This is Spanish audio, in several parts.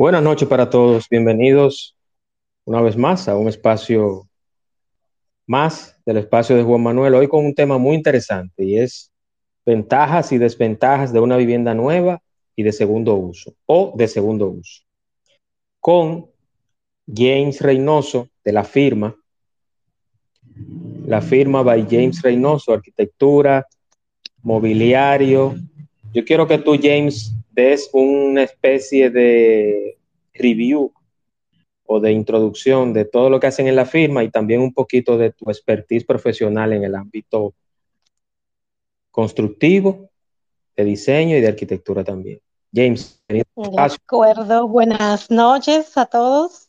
Buenas noches para todos. Bienvenidos una vez más a un espacio más del espacio de Juan Manuel. Hoy con un tema muy interesante y es ventajas y desventajas de una vivienda nueva y de segundo uso o de segundo uso. Con James Reynoso de la firma, la firma by James Reynoso, arquitectura, mobiliario. Yo quiero que tú, James, des una especie de review o de introducción de todo lo que hacen en la firma y también un poquito de tu expertise profesional en el ámbito constructivo, de diseño y de arquitectura también. James. De acuerdo, buenas noches a todos.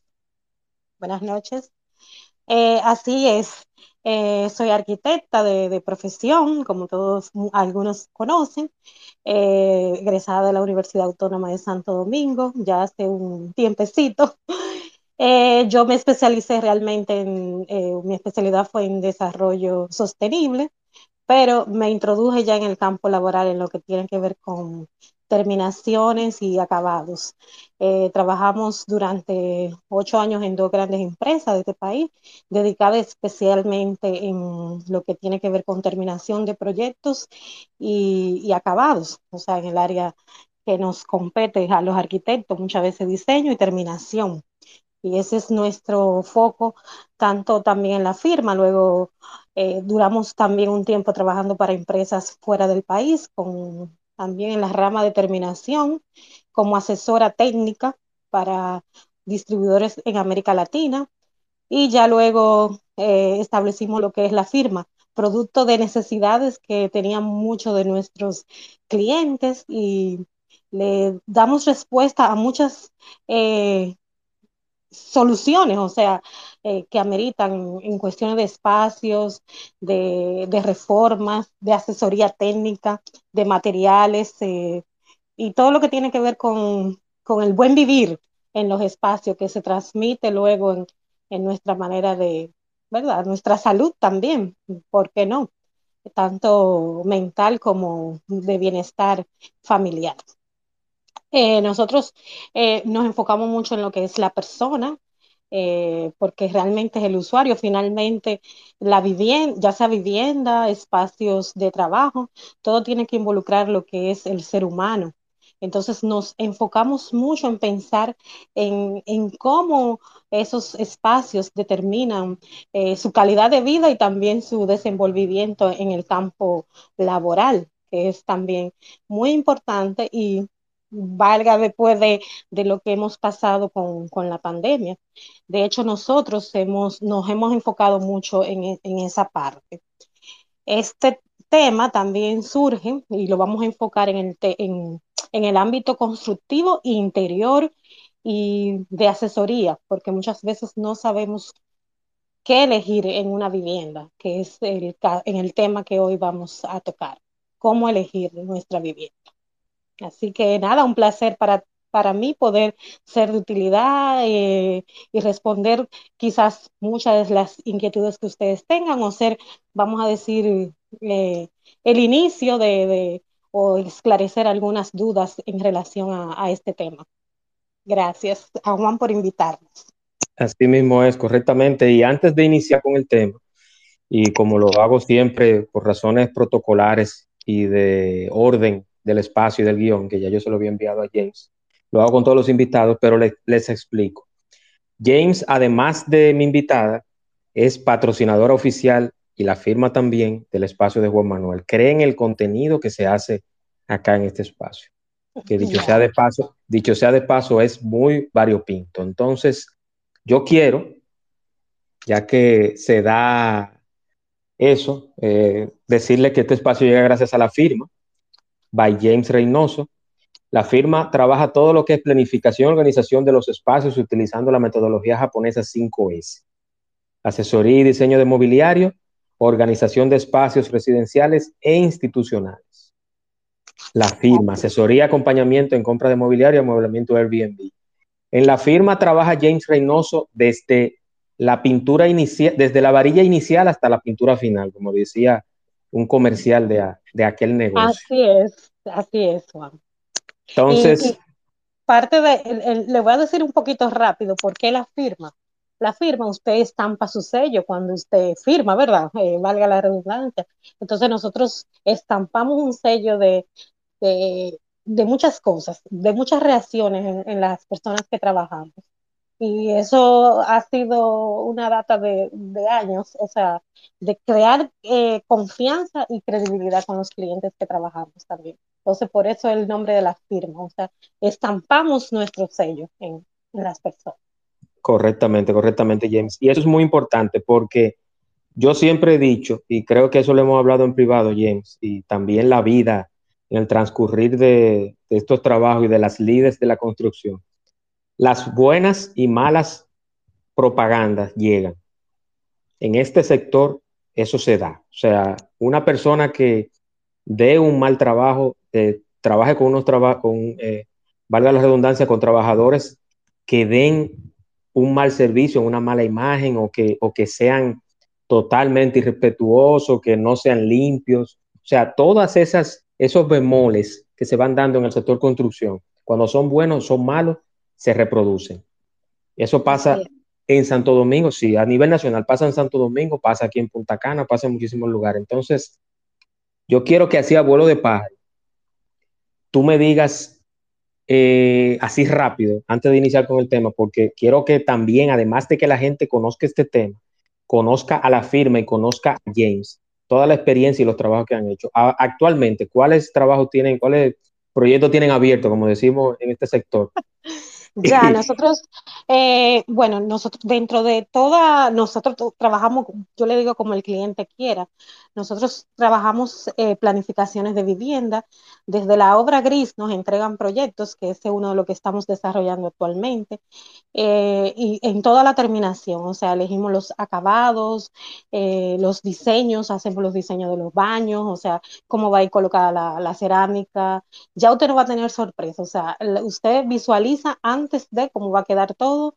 Buenas noches. Eh, así es, eh, soy arquitecta de, profesión, como todos algunos conocen, eh, egresada de la Universidad Autónoma de Santo Domingo, ya hace un tiempecito. yo me especialicé realmente en, mi especialidad fue en desarrollo sostenible, pero me introduje ya en el campo laboral en lo que tiene que ver con terminaciones y acabados. Eh, trabajamos durante ocho años en dos grandes empresas de este país, dedicadas especialmente en lo que tiene que ver con terminación de proyectos y, acabados, o sea, en el área que nos compete a los arquitectos, muchas veces diseño y terminación y ese es nuestro foco, tanto también en la firma. Luego eh, duramos también un tiempo trabajando para empresas fuera del país, con, también en la rama de terminación, como asesora técnica para distribuidores en América Latina. Y ya luego eh, establecimos lo que es la firma, producto de necesidades que tenían muchos de nuestros clientes y le damos respuesta a muchas eh, soluciones, o sea, eh, que ameritan en cuestiones de espacios, de, reformas, de asesoría técnica, de materiales eh, y todo lo que tiene que ver con, el buen vivir en los espacios que se transmite luego en, en nuestra manera de, ¿verdad? Nuestra salud también, ¿por qué no? Tanto mental como de bienestar familiar. Eh, nosotros eh, nos enfocamos mucho en lo que es la persona, eh, porque realmente es el usuario. Finalmente, la vivienda, ya sea vivienda, espacios de trabajo, todo tiene que involucrar lo que es el ser humano. Entonces nos enfocamos mucho en pensar en, cómo esos espacios determinan su calidad de vida y también su desenvolvimiento en el campo laboral, que es también muy importante y valga después de, lo que hemos pasado con, la pandemia. De hecho, nosotros hemos, nos hemos enfocado mucho en, esa parte. Este tema también surge y lo vamos a enfocar en el, en, en el ámbito constructivo interior y de asesoría, porque muchas veces no sabemos qué elegir en una vivienda, que es el, en el tema que hoy vamos a tocar, cómo elegir nuestra vivienda. Así que nada, un placer para, para mí poder ser de utilidad eh, y responder quizás muchas de las inquietudes que ustedes tengan o ser, vamos a decir, eh, el inicio de, o esclarecer algunas dudas en relación a, a este tema. Gracias a Juan por invitarnos. Así mismo es, correctamente. Y antes de iniciar con el tema, y como lo hago siempre por razones protocolares y de orden del espacio y del guion, que ya yo se lo había enviado a James. Lo hago con todos los invitados, pero les, explico. James, además de mi invitada, es patrocinadora oficial y la firma también del espacio de Juan Manuel. Creen el contenido que se hace acá en este espacio. Que dicho sea de paso, dicho sea de paso, es muy variopinto. Entonces, yo quiero, ya que se da eso, eh, decirle que este espacio llega gracias a la firma by James Reynoso, La firma trabaja todo lo que es planificación y organización de los espacios utilizando la metodología japonesa 5S. Asesoría y diseño de mobiliario, organización de espacios residenciales e institucionales. La firma, asesoría, acompañamiento en compra de mobiliario y amueblamiento Airbnb. En la firma trabaja James Reynoso desde la pintura inicial, desde la varilla inicial hasta la pintura final, como decía un comercial de, de aquel negocio. Así es, así es, Juan. Entonces, parte de, le voy a decir un poquito rápido por qué la firma. La firma, usted estampa su sello cuando usted firma, ¿verdad? Eh, valga la redundancia. Entonces nosotros estampamos un sello de, de, muchas cosas, de muchas reacciones en las personas que trabajamos. Y eso ha sido una data de, años, o sea, de crear eh, confianza y credibilidad con los clientes que trabajamos también. Entonces, por eso el nombre de la firma, o sea, estampamos nuestro sello en, las personas. Correctamente, correctamente, James. Y eso es muy importante porque yo siempre he dicho, y creo que eso lo hemos hablado en privado, James, y también la vida en el transcurrir de, de estos trabajos y de las líderes de la construcción, las buenas y malas propagandas llegan. En este sector eso se da. O sea, una persona que dé un mal trabajo, trabaje con unos trabajos, con, eh, valga la redundancia, con trabajadores que den un mal servicio, una mala imagen o que, o que sean totalmente irrespetuosos, que no sean limpios. O sea, todas esas, esos bemoles que se van dando en el sector construcción, cuando son buenos, son malos, se reproducen. Eso pasa en Santo Domingo, sí, a nivel nacional pasa en Santo Domingo, pasa aquí en Punta Cana, pasa en muchísimos lugares. Entonces, yo quiero que así a vuelo de pájaro, tú me digas eh, así rápido, antes de iniciar con el tema, porque quiero que también, además de que la gente conozca este tema, conozca a la firma y conozca a James, toda la experiencia y los trabajos que han hecho. actualmente, ¿cuáles trabajos tienen, cuáles proyectos tienen abiertos, como decimos en este sector? Ya, nosotros, eh, bueno, nosotros dentro de toda, nosotros trabajamos, yo le digo como el cliente quiera, nosotros trabajamos eh, planificaciones de vivienda, desde la obra gris nos entregan proyectos, que es uno de lo que estamos desarrollando actualmente, eh, y en toda la terminación, o sea, elegimos los acabados, los diseños, hacemos los diseños de los baños, o sea, cómo va a ir colocada la, cerámica, ya usted no va a tener sorpresa, o sea, usted visualiza antes antes de cómo va a quedar todo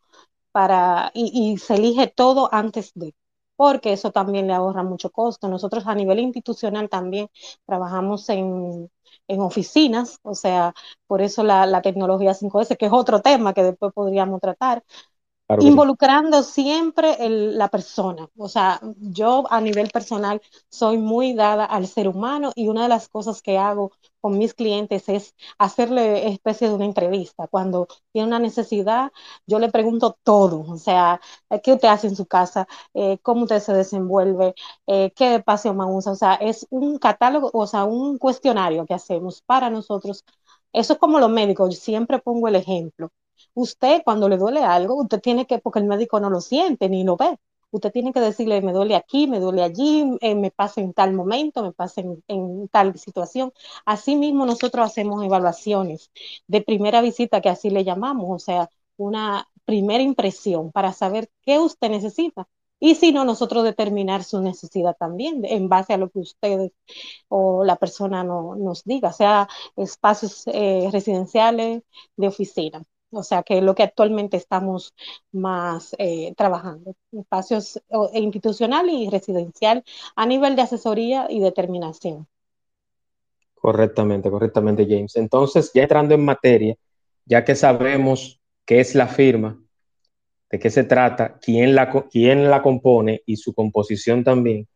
para, y, se elige todo antes de, porque eso también le ahorra mucho costo. Nosotros a nivel institucional también trabajamos en, oficinas, o sea, por eso la, la tecnología 5S, que es otro tema que después podríamos tratar, involucrando siempre la persona. O sea, yo a nivel personal soy muy dada al ser humano y una de las cosas que hago con mis clientes es hacerle especie de una entrevista. Cuando tiene una necesidad, yo le pregunto todo. O sea, ¿qué usted hace en su casa? Eh, ¿Cómo usted se desenvuelve? Eh, ¿Qué espacio más usa? O sea, es un catálogo, o sea, un cuestionario que hacemos para nosotros. Eso es como los médicos, yo siempre pongo el ejemplo Usted cuando le duele algo, usted tiene que, porque el médico no lo siente ni lo ve, usted tiene que decirle, me duele aquí, me duele allí, eh, me pasa en tal momento, me pasa en, tal situación. Asimismo, nosotros hacemos evaluaciones de primera visita, que así le llamamos, o sea, una primera impresión para saber qué usted necesita. Y si no, nosotros determinar su necesidad también en base a lo que ustedes o la persona no, nos diga, sea espacios eh, residenciales, de oficina. O sea, que es lo que actualmente estamos más eh, trabajando, espacios e institucional y residencial a nivel de asesoría y determinación. Correctamente, correctamente, James. Entonces, ya entrando en materia, ya que sabemos qué es la firma, de qué se trata, quién la, quién la compone y su composición también,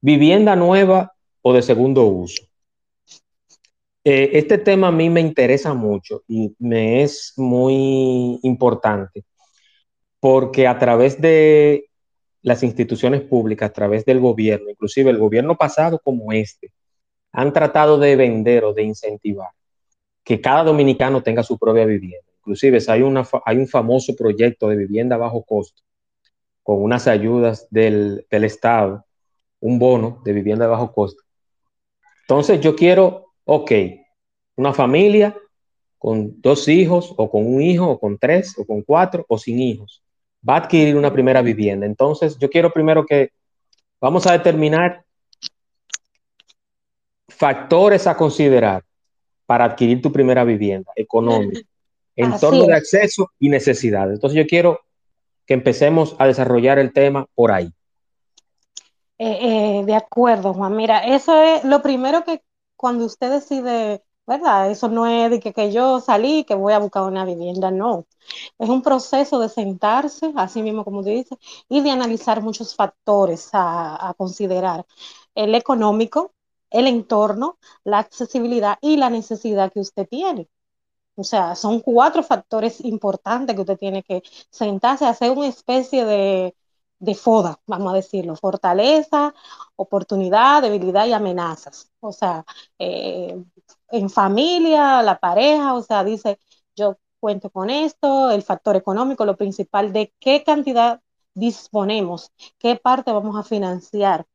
vivienda nueva o de segundo uso. Eh, este tema a mí me interesa mucho y me es muy importante porque a través de las instituciones públicas, a través del gobierno, inclusive el gobierno pasado como este, han tratado de vender o de incentivar que cada dominicano tenga su propia vivienda. Inclusive hay, una, hay un famoso proyecto de vivienda a bajo costo con unas ayudas del, del Estado, un bono de vivienda de bajo costo. Entonces yo quiero ok, una familia con dos hijos o con un hijo o con tres o con cuatro o sin hijos, va a adquirir una primera vivienda. Entonces, yo quiero primero que vamos a determinar factores a considerar para adquirir tu primera vivienda económica, entorno de acceso y necesidades. Entonces, yo quiero que empecemos a desarrollar el tema por ahí. Eh, eh, de acuerdo, Juan. Mira, eso es lo primero que cuando usted decide, ¿verdad? Eso no es de que, yo salí, que voy a buscar una vivienda, no. Es un proceso de sentarse, así mismo como tú dices, y de analizar muchos factores a, a considerar. El económico, el entorno, la accesibilidad y la necesidad que usted tiene. O sea, son cuatro factores importantes que usted tiene que sentarse hacer una especie de, de FODA, vamos a decirlo, fortaleza, oportunidad, debilidad y amenazas. O sea, eh, en familia, la pareja, o sea, dice, yo cuento con esto, el factor económico, lo principal, de qué cantidad disponemos, qué parte vamos a financiar.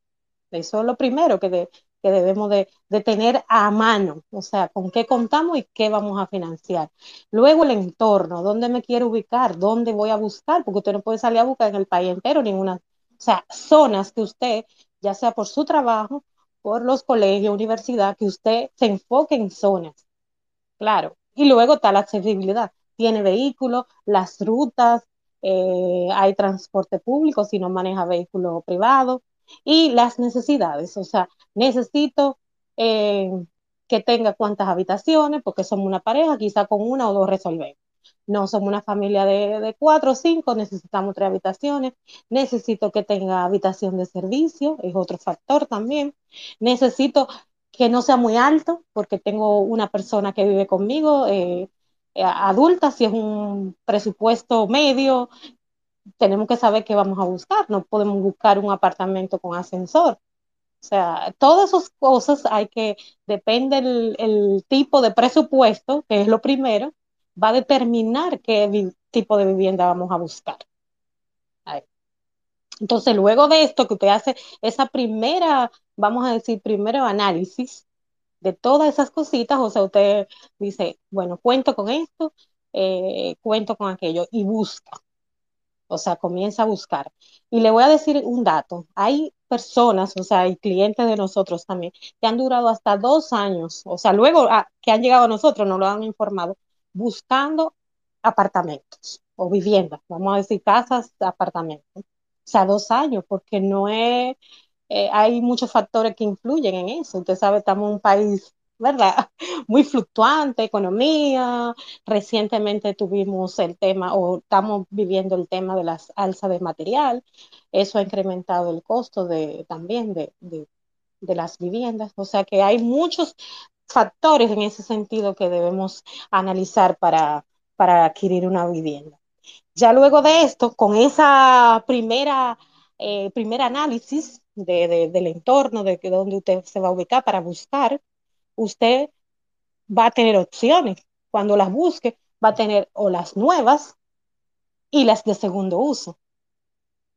Eso es lo primero que, de, que debemos de, tener a mano, o sea, con qué contamos y qué vamos a financiar. Luego el entorno, dónde me quiero ubicar, dónde voy a buscar, porque usted no puede salir a buscar en el país entero ninguna, o sea, zonas que usted, ya sea por su trabajo, por los colegios, universidad, que usted se enfoque en zonas, claro. Y luego está la accesibilidad, tiene vehículos, las rutas, eh, hay transporte público si no maneja vehículo privado, y las necesidades, o sea, necesito eh, que tenga cuántas habitaciones, porque somos una pareja, quizá con una o dos resolvemos. No somos una familia de, cuatro o cinco, necesitamos tres habitaciones. Necesito que tenga habitación de servicio, es otro factor también. Necesito que no sea muy alto, porque tengo una persona que vive conmigo, eh, eh, adulta, si es un presupuesto medio, tenemos que saber qué vamos a buscar, no podemos buscar un apartamento con ascensor. O sea, todas esas cosas hay que, depende el, tipo de presupuesto, que es lo primero, va a determinar qué tipo de vivienda vamos a buscar. Entonces, luego de esto, que usted hace esa primera, vamos a decir, primero análisis de todas esas cositas, o sea, usted dice, bueno, cuento con esto, eh, cuento con aquello, y busca. O sea, comienza a buscar. Y le voy a decir un dato. Hay personas, o sea, hay clientes de nosotros también, que han durado hasta dos años, o sea, luego ah, que han llegado a nosotros, nos lo han informado, buscando apartamentos o viviendas, vamos a decir casas, apartamentos. O sea, dos años, porque no es, eh, hay muchos factores que influyen en eso. Usted sabe, estamos en un país ¿verdad? Muy fluctuante, economía. Recientemente tuvimos el tema, o estamos viviendo el tema de las alzas de material. Eso ha incrementado el costo de, también de, de, las viviendas. O sea que hay muchos factores en ese sentido que debemos analizar para, para adquirir una vivienda. Ya luego de esto, con esa primera, eh, primer análisis de, del entorno, de dónde usted se va a ubicar para buscar, usted va a tener opciones. Cuando las busque, va a tener o las nuevas y las de segundo uso.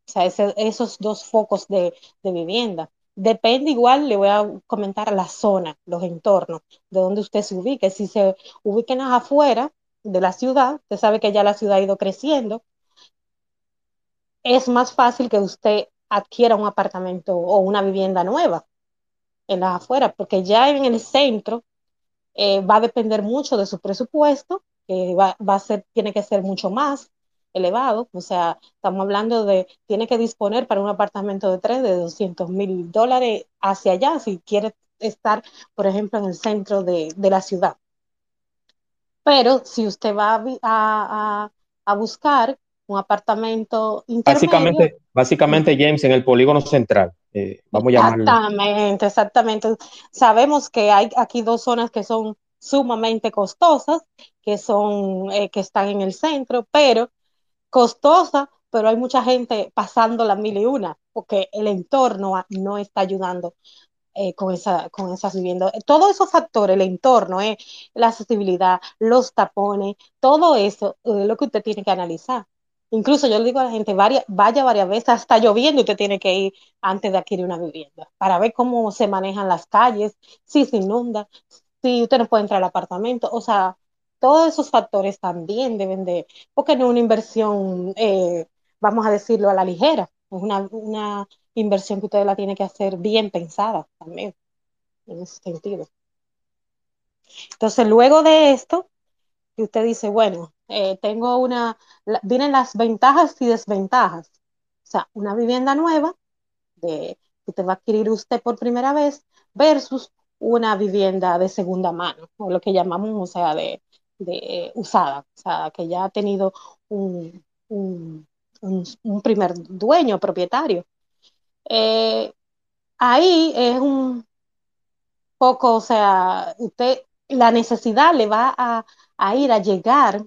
O sea, esos dos focos de, vivienda. Depende igual, le voy a comentar la zona, los entornos, de donde usted se ubique. Si se ubiquen afuera de la ciudad, usted sabe que ya la ciudad ha ido creciendo, es más fácil que usted adquiera un apartamento o una vivienda nueva en las afueras, porque ya en el centro eh, va a depender mucho de su presupuesto, que va, a ser, tiene que ser mucho más elevado, o sea, estamos hablando de, tiene que disponer para un apartamento de tres de 200 mil dólares hacia allá, si quiere estar, por ejemplo, en el centro de, la ciudad. Pero si usted va a, a buscar un apartamento intermedio. Básicamente, básicamente James, en el polígono central. Eh, vamos a llamarlo. Exactamente, exactamente. Sabemos que hay aquí dos zonas que son sumamente costosas, que son, eh, que están en el centro, pero costosas, pero hay mucha gente pasando la mil y una, porque el entorno no está ayudando eh, con, esa, con esas viviendas. Todos esos factores, el entorno, la accesibilidad, los tapones, todo eso es lo que usted tiene que analizar. Incluso yo le digo a la gente, vaya varias veces, hasta lloviendo usted tiene que ir antes de adquirir una vivienda, para ver cómo se manejan las calles, si se inunda, si usted no puede entrar al apartamento, o sea, todos esos factores también deben de, porque no es una inversión, eh, vamos a decirlo, a la ligera, es una, una inversión que usted la tiene que hacer bien pensada también, en ese sentido. Entonces, luego de esto, usted dice, bueno, eh, tengo una, vienen las ventajas y desventajas. O sea, una vivienda nueva de, que usted va a adquirir usted por primera vez versus una vivienda de segunda mano, o lo que llamamos, o sea, de, usada, o sea, que ya ha tenido un, un, un, primer dueño, propietario. Eh, ahí es un poco, o sea, usted, la necesidad le va a, a ir a llegar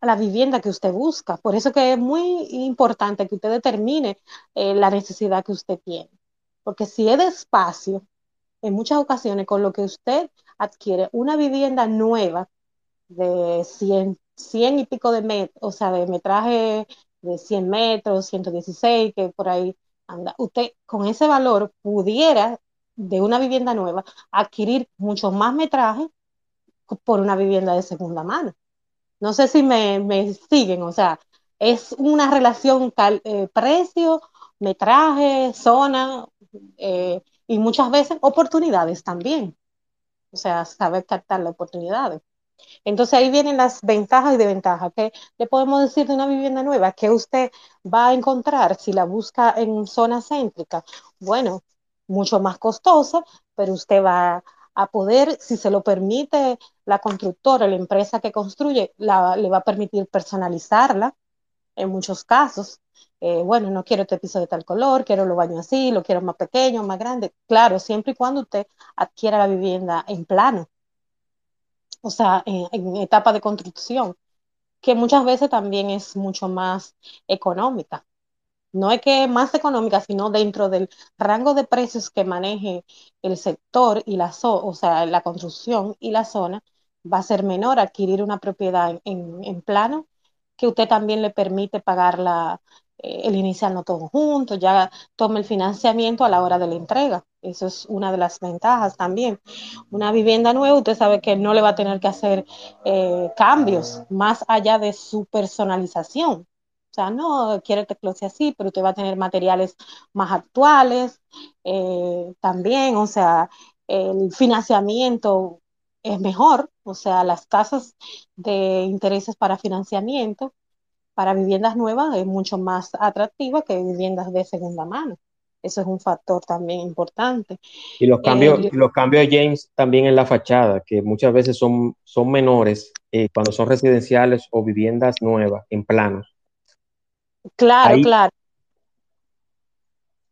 la vivienda que usted busca. Por eso que es muy importante que usted determine eh, la necesidad que usted tiene. Porque si es de espacio, en muchas ocasiones con lo que usted adquiere una vivienda nueva de 100, 100 y pico de metros, o sea, de metraje de 100 metros, 116, que por ahí anda, usted con ese valor pudiera de una vivienda nueva adquirir mucho más metraje por una vivienda de segunda mano. No sé si me, me siguen, o sea, es una relación eh, precio, metraje, zona eh, y muchas veces oportunidades también. O sea, saber captar las oportunidades. Entonces ahí vienen las ventajas y desventajas. ¿Qué le podemos decir de una vivienda nueva? ¿Qué usted va a encontrar si la busca en zona céntrica? Bueno, mucho más costosa, pero usted va a poder, si se lo permite la constructora, la empresa que construye, le va a permitir personalizarla en muchos casos. Eh, bueno, no quiero este piso de tal color, quiero lo baño así, lo quiero más pequeño, más grande. Claro, siempre y cuando usted adquiera la vivienda en plano, o sea, en etapa de construcción, que muchas veces también es mucho más económica no es que más económica, sino dentro del rango de precios que maneje el sector y la zona, o sea, la construcción y la zona, va a ser menor adquirir una propiedad en, en plano que usted también le permite pagar la, eh, el inicial no todo junto, ya tome el financiamiento a la hora de la entrega. Eso es una de las ventajas también. Una vivienda nueva, usted sabe que no le va a tener que hacer eh, cambios más allá de su personalización. O sea, no quiere que closet así, pero usted va a tener materiales más actuales eh, también. O sea, el financiamiento es mejor. O sea, las tasas de intereses para financiamiento para viviendas nuevas es mucho más atractiva que viviendas de segunda mano. Eso es un factor también importante. Y los cambios, eh, los cambios, James, también en la fachada, que muchas veces son, son menores eh, cuando son residenciales o viviendas nuevas en planos. Claro, claro.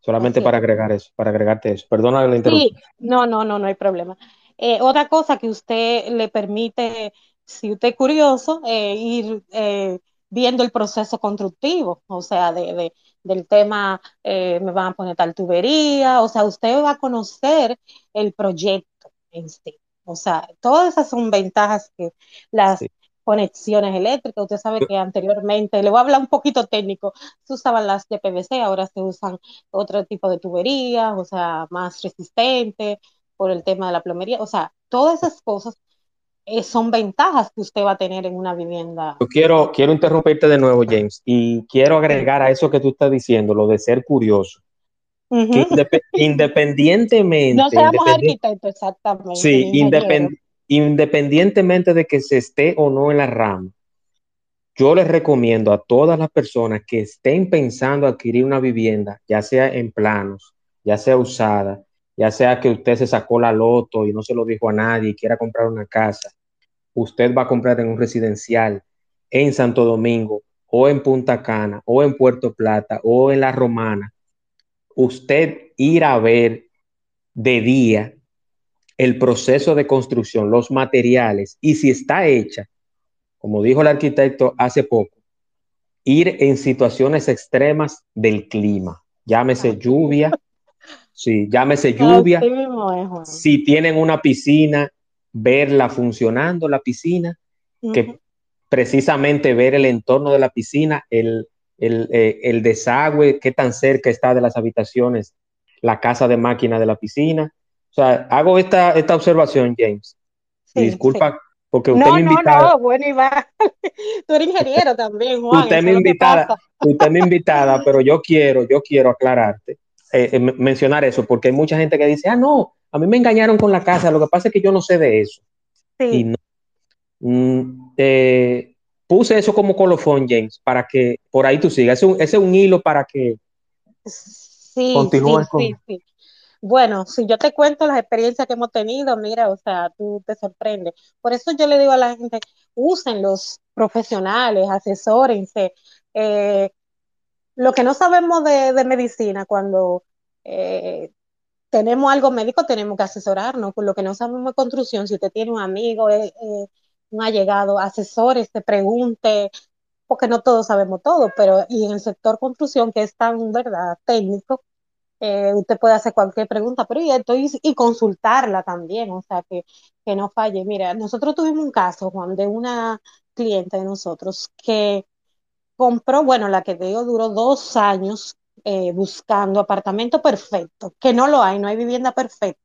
Solamente para agregar eso, para agregarte eso. Perdona la interrupción. Sí, no, no, no, no hay problema. Eh, otra cosa que usted le permite, si usted es curioso, eh, ir eh, viendo el proceso constructivo, o sea, de, del tema, me van a poner tal tubería, o sea, usted va a conocer el proyecto en sí. O sea, todas esas son ventajas que las, conexiones eléctricas. Usted sabe que anteriormente, le voy a hablar un poquito técnico, se usaban las de PVC, ahora se usan otro tipo de tuberías, o sea, más resistentes por el tema de la plomería. O sea, todas esas cosas eh, son ventajas que usted va a tener en una vivienda. Yo quiero, quiero interrumpirte de nuevo, James, y quiero agregar a eso que tú estás diciendo, lo de ser curioso. independientemente. No seamos arquitectos, exactamente. Sí, independientemente independientemente de que se esté o no en la rama, yo les recomiendo a todas las personas que estén pensando adquirir una vivienda, ya sea en planos, ya sea usada, ya sea que usted se sacó la loto y no se lo dijo a nadie y quiera comprar una casa, usted va a comprar en un residencial en Santo Domingo o en Punta Cana o en Puerto Plata o en La Romana, usted ir a ver de día el proceso de construcción, los materiales y si está hecha, como dijo el arquitecto hace poco, ir en situaciones extremas del clima, llámese lluvia, sí, llámese lluvia, si tienen una piscina, verla funcionando la piscina, que precisamente ver el entorno de la piscina, el, el, eh, el desagüe, qué tan cerca está de las habitaciones, la casa de máquina de la piscina, o sea, hago esta, esta observación, James. disculpa, Porque usted me invitada. No, no, bueno, Iván. Tú eres ingeniero también, Juan. Usted me invitada, usted me invitada, pero yo quiero, yo quiero aclararte, eh, eh, mencionar eso, porque hay mucha gente que dice, ah, no, a mí me engañaron con la casa, lo que pasa es que yo no sé de eso. Sí. Y no, mm, eh, puse eso como colofón, James, para que por ahí tú sigas. Ese, es un hilo para que sí, continúes sí, sí, Bueno, si yo te cuento las experiencias que hemos tenido, mira, o sea, tú te sorprendes. Por eso yo le digo a la gente, usen los profesionales, asesórense. Eh, lo que no sabemos de, medicina, cuando eh, tenemos algo médico, tenemos que asesorarnos. Lo que no sabemos de construcción, si usted tiene un amigo, eh, un allegado, asesores, te pregunte, porque no todos sabemos todo, pero y en el sector construcción, que es tan, ¿verdad?, técnico, eh, usted puede hacer cualquier pregunta, pero y, estoy, y consultarla también, o sea, que, que no falle. Mira, nosotros tuvimos un caso, Juan, de una cliente de nosotros que compró, bueno, la que te digo, duró dos años eh, buscando apartamento perfecto, que no lo hay, no hay vivienda perfecta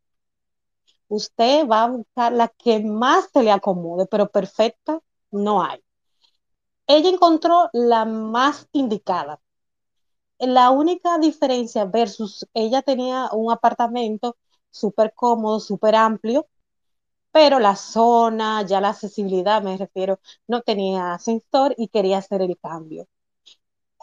usted va a buscar la que más se le acomode, pero perfecta no hay. Ella encontró la más indicada. La única diferencia versus ella tenía un apartamento súper cómodo, súper amplio, pero la zona, ya la accesibilidad, me refiero, no tenía ascensor y quería hacer el cambio.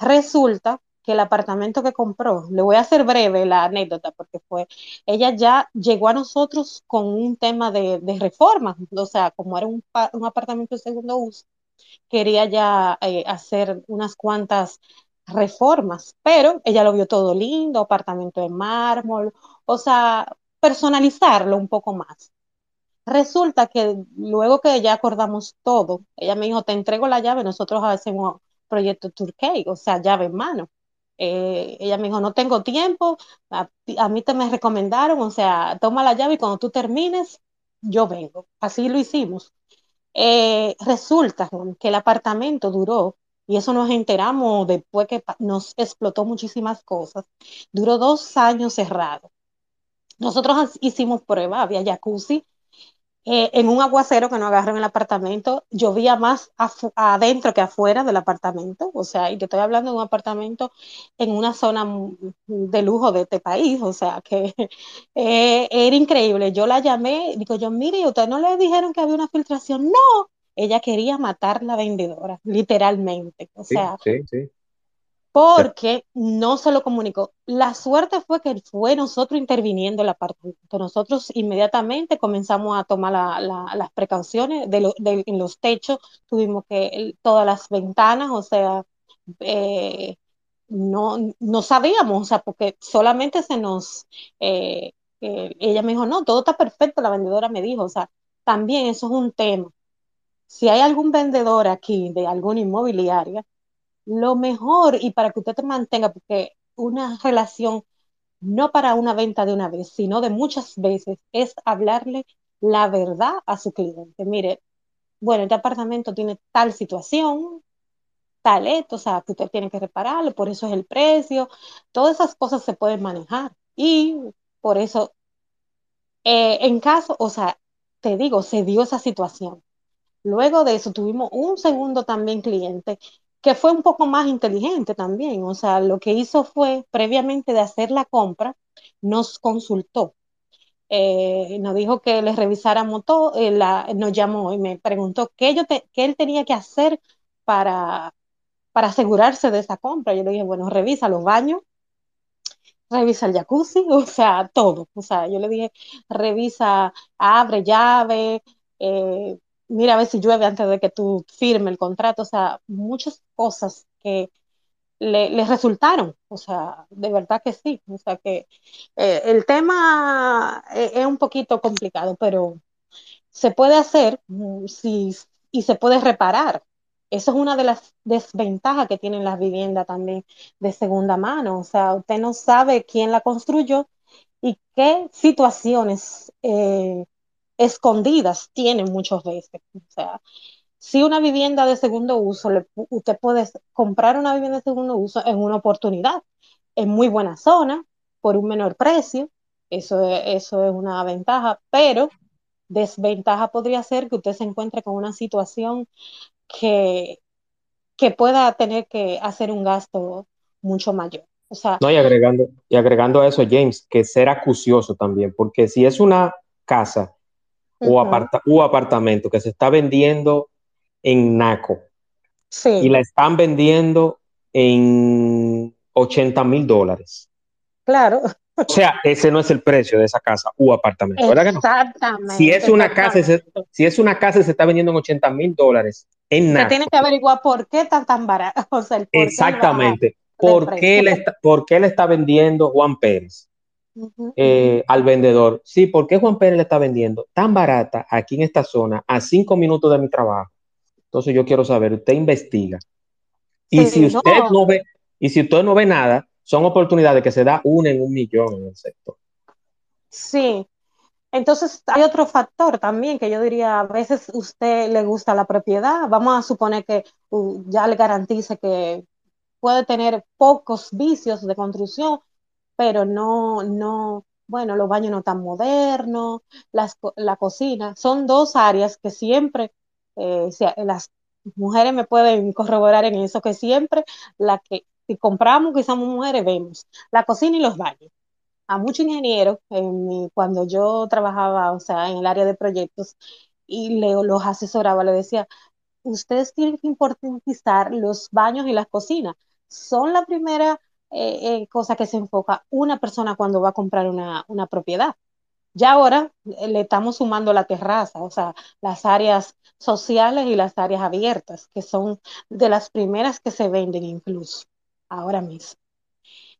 Resulta que el apartamento que compró, le voy a hacer breve la anécdota porque fue, ella ya llegó a nosotros con un tema de, de reforma, o sea, como era un, apartamento de segundo uso, quería ya eh, hacer unas cuantas reformas, pero ella lo vio todo lindo, apartamento de mármol, o sea, personalizarlo un poco más. Resulta que luego que ya acordamos todo, ella me dijo, te entrego la llave, nosotros hacemos proyecto Turkey, o sea, llave en mano. Eh, ella me dijo, no tengo tiempo, a, mí te me recomendaron, o sea, toma la llave y cuando tú termines, yo vengo. Así lo hicimos. Eh, resulta que el apartamento duró, y eso nos enteramos después que nos explotó muchísimas cosas, duró dos años cerrado. Nosotros hicimos prueba, había jacuzzi, eh, en un aguacero que nos agarró en el apartamento, llovía más adentro que afuera del apartamento, o sea, y te estoy hablando de un apartamento en una zona de lujo de este país, o sea, que eh, era increíble. Yo la llamé, digo yo, mire, ¿ustedes no le dijeron que había una filtración? No, ella quería matar la vendedora, literalmente, o sea, sí, sí porque no se lo comunicó. La suerte fue que fue nosotros interviniendo en la parte. Nosotros inmediatamente comenzamos a tomar las precauciones de, en los techos, tuvimos que todas las ventanas, o sea, eh, no, no sabíamos, o sea, porque solamente se nos, eh, eh, ella me dijo, no, todo está perfecto, la vendedora me dijo, o sea, también eso es un tema. Si hay algún vendedor aquí de alguna inmobiliaria, lo mejor y para que usted te mantenga, porque una relación no para una venta de una vez, sino de muchas veces, es hablarle la verdad a su cliente. Mire, bueno, este apartamento tiene tal situación, tal esto, o sea, que usted tiene que repararlo, por eso es el precio, todas esas cosas se pueden manejar. Y por eso, eh, en caso, o sea, te digo, se dio esa situación. Luego de eso tuvimos un segundo también cliente que fue un poco más inteligente también. O sea, lo que hizo fue, previamente de hacer la compra, nos consultó. Eh, nos dijo que le revisáramos todo, eh, nos llamó y me preguntó qué, yo él tenía que hacer para, para asegurarse de esa compra. Yo le dije, bueno, revisa los baños, revisa el jacuzzi, o sea, todo. O sea, yo le dije, revisa, abre llave, eh, mira a ver si llueve antes de que tú firme el contrato, o sea, muchas cosas que le, resultaron, o sea, de verdad que sí, o sea que eh, el tema es, es, un poquito complicado, pero se puede hacer mm, si, y se puede reparar. Eso es una de las desventajas que tienen las viviendas también de segunda mano, o sea, usted no sabe quién la construyó y qué situaciones eh, escondidas tienen muchas veces. O sea, si una vivienda de segundo uso, usted puede comprar una vivienda de segundo uso en una oportunidad, en muy buena zona, por un menor precio, eso, eso es una ventaja, pero desventaja podría ser que usted se encuentre con una situación que, que pueda tener que hacer un gasto mucho mayor. O sea, no, y agregando, y agregando a eso, James, que ser acucioso también, porque si es una casa o, apartamento que se está vendiendo en Naco y la están vendiendo en 80 mil dólares. Claro. O sea, ese no es el precio de esa casa u apartamento, ¿verdad que no? Exactamente. Si es una casa, si es una casa se está vendiendo en 80 mil dólares en Naco. Se tiene que averiguar por qué está tan barato. O sea, Exactamente. ¿Por qué, le está, ¿Por qué le está vendiendo Juan Pérez eh, al vendedor? Sí, ¿por qué Juan Pérez le está vendiendo tan barata aquí en esta zona a cinco minutos de mi trabajo? Entonces yo quiero saber, usted investiga. Y si usted no. ve, y si usted no ve nada, son oportunidades que se da una en un millón en el sector. Sí. Entonces hay otro factor también que yo diría, a veces usted le gusta la propiedad, vamos a suponer que uh, ya le garantice que puede tener pocos vicios de construcción, pero no, no, bueno, los baños no tan modernos, las, la cocina, son dos áreas que siempre, eh, las mujeres me pueden corroborar en eso, que siempre la que si compramos, que somos mujeres, vemos la cocina y los baños. A muchos ingenieros, cuando yo trabajaba, o sea, en el área de proyectos, y le, los asesoraba, le decía, ustedes tienen que importantizar los baños y las cocinas, son la primera eh, eh, cosa que se enfoca una persona cuando va a comprar una, propiedad. Ya ahora eh, le estamos sumando la terraza, o sea, las áreas sociales y las áreas abiertas, que son de las primeras que se venden incluso ahora mismo.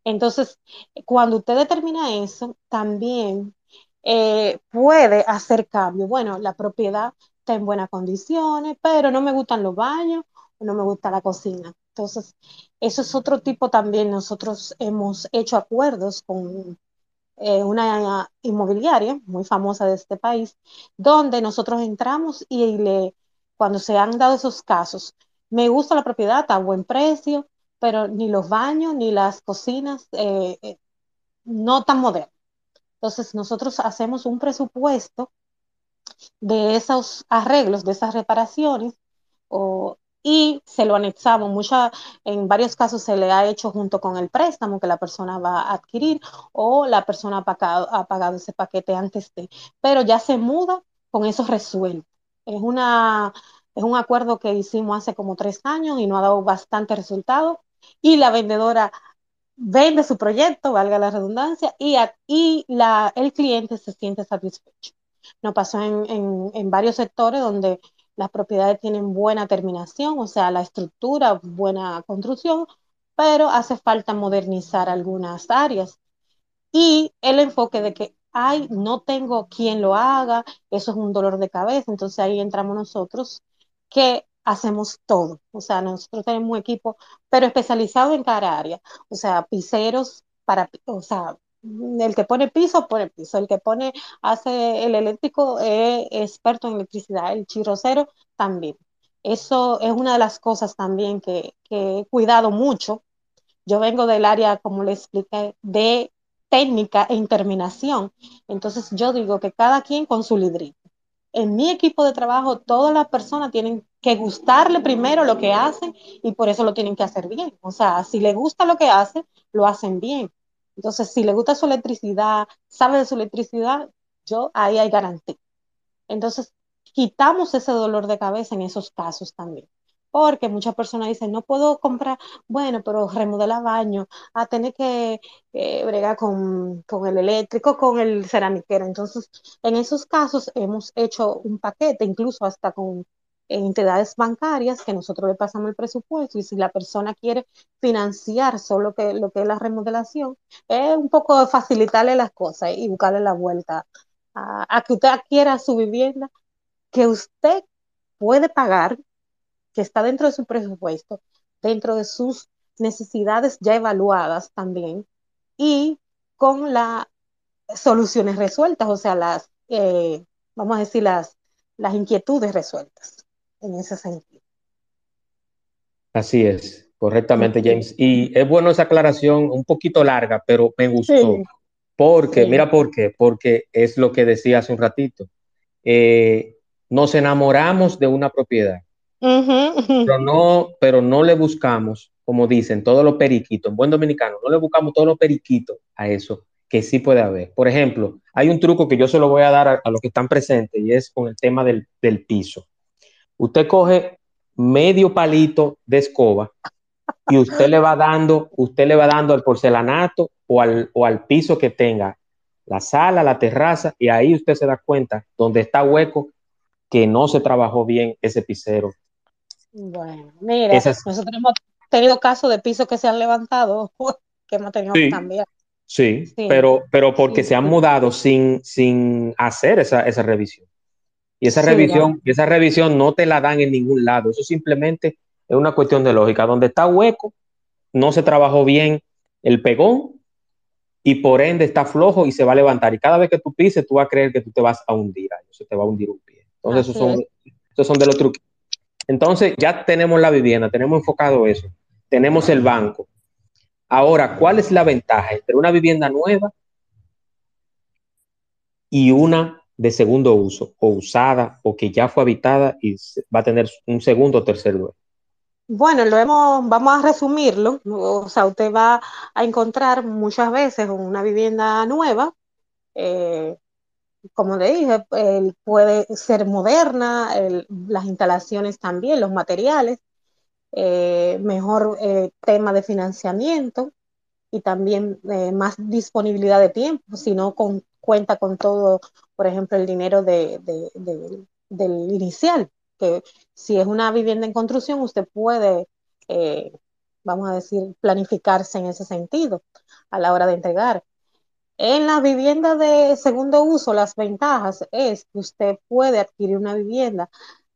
Entonces, cuando usted determina eso, también puede hacer cambio. Bueno, la propiedad está en buenas condiciones, pero no me gustan los baños, no me gusta la cocina. Entonces, eso es otro tipo también. Nosotros hemos hecho acuerdos con eh, una inmobiliaria muy famosa de este país, donde nosotros entramos y le, cuando se han dado esos casos, me gusta la propiedad a buen precio, pero ni los baños ni las cocinas eh, eh, no tan modernos. Entonces, nosotros hacemos un presupuesto de esos arreglos, de esas reparaciones, o, y se lo anexamos. Mucha, en varios casos se le ha hecho junto con el préstamo que la persona va a adquirir o la persona ha pagado, ha pagado ese paquete antes de, pero ya se muda con eso resuelto. Es, una, es un acuerdo que hicimos hace como tres años y nos ha dado bastante resultado y la vendedora vende su proyecto, valga la redundancia, y, y la, el cliente se siente satisfecho. Nos pasó en, en, en varios sectores donde las propiedades tienen buena terminación, o sea, la estructura, buena construcción, pero hace falta modernizar algunas áreas. Y el enfoque de que, ay, no tengo quien lo haga, eso es un dolor de cabeza, entonces ahí entramos nosotros que hacemos todo, o sea, nosotros tenemos un equipo, pero especializado en cada área, o sea, piseros para, o sea, el que pone piso, pone piso. El que pone, hace el eléctrico es experto en electricidad. El chirrocero también. Eso es una de las cosas también que, he cuidado mucho. Yo vengo del área, como le expliqué, de técnica e interminación. Entonces yo digo que cada quien con su lidrito. En mi equipo de trabajo, todas las personas tienen que gustarle primero lo que hacen y por eso lo tienen que hacer bien. O sea, si le gusta lo que hacen, lo hacen bien entonces, si le gusta su electricidad, sabe de su electricidad, yo ahí hay garantía. Entonces, quitamos ese dolor de cabeza en esos casos también. Porque muchas personas dicen, no puedo comprar, bueno, pero remodela baño, a tener que eh, bregar con, con, el eléctrico, con el ceramiquero. Entonces, en esos casos hemos hecho un paquete, incluso hasta con entidades bancarias que nosotros le pasamos el presupuesto y si la persona quiere financiar solo que, lo que es la remodelación, es un poco facilitarle las cosas y buscarle la vuelta a, que usted adquiera su vivienda que usted puede pagar, que está dentro de su presupuesto, dentro de sus necesidades ya evaluadas también y con las soluciones resueltas, o sea, las, eh, vamos a decir, las, las inquietudes resueltas en ese sentido. Así es, correctamente, James. Y es bueno esa aclaración, un poquito larga, pero me gustó. Porque, mira por qué, porque es lo que decía hace un ratito. eh, nos enamoramos de una propiedad, pero, no, pero no le buscamos, como dicen, todos los periquitos, en buen dominicano, no le buscamos todos los periquitos a eso, que sí puede haber. Por ejemplo, hay un truco que yo se lo voy a dar a, los que están presentes y es con el tema del, del piso. Usted coge medio palito de escoba y usted le va dando, usted le va dando al porcelanato o al, o al piso que tenga la sala, la terraza, y ahí usted se da cuenta donde está hueco que no se trabajó bien ese pisero. Bueno, mira, nosotros hemos tenido casos de pisos que se han levantado, que hemos tenido que cambiar. Sí, pero, pero porque se han mudado sin, sin hacer esa, esa revisión. Y esa revisión, esa revisión no te la dan en ningún lado. Eso simplemente es una cuestión de lógica. Donde está hueco, no se trabajó bien el pegón y por ende está flojo y se va a levantar. Y cada vez que tú pises, tú vas a creer que tú te vas a hundir. Se te va a hundir un pie. Entonces, esos son, esos son de los trucos. Entonces, ya tenemos la vivienda, tenemos enfocado eso. Tenemos el banco. Ahora, ¿cuál es la ventaja entre una vivienda nueva y una de segundo uso, o usada, o que ya fue habitada y va a tener un segundo o tercer dueño? Bueno, lo vamos a resumirlo. O sea, usted va a encontrar muchas veces una vivienda nueva, eh, como le dije, puede ser moderna, las instalaciones también, los materiales, eh, mejor eh, tema de financiamiento y también más disponibilidad de tiempo, si no cuenta con todo, por ejemplo, el dinero del inicial que si es una vivienda en construcción, usted puede, eh, vamos a decir, planificarse en ese sentido a la hora de entregar. En la vivienda de segundo uso, las ventajas es que usted puede adquirir una vivienda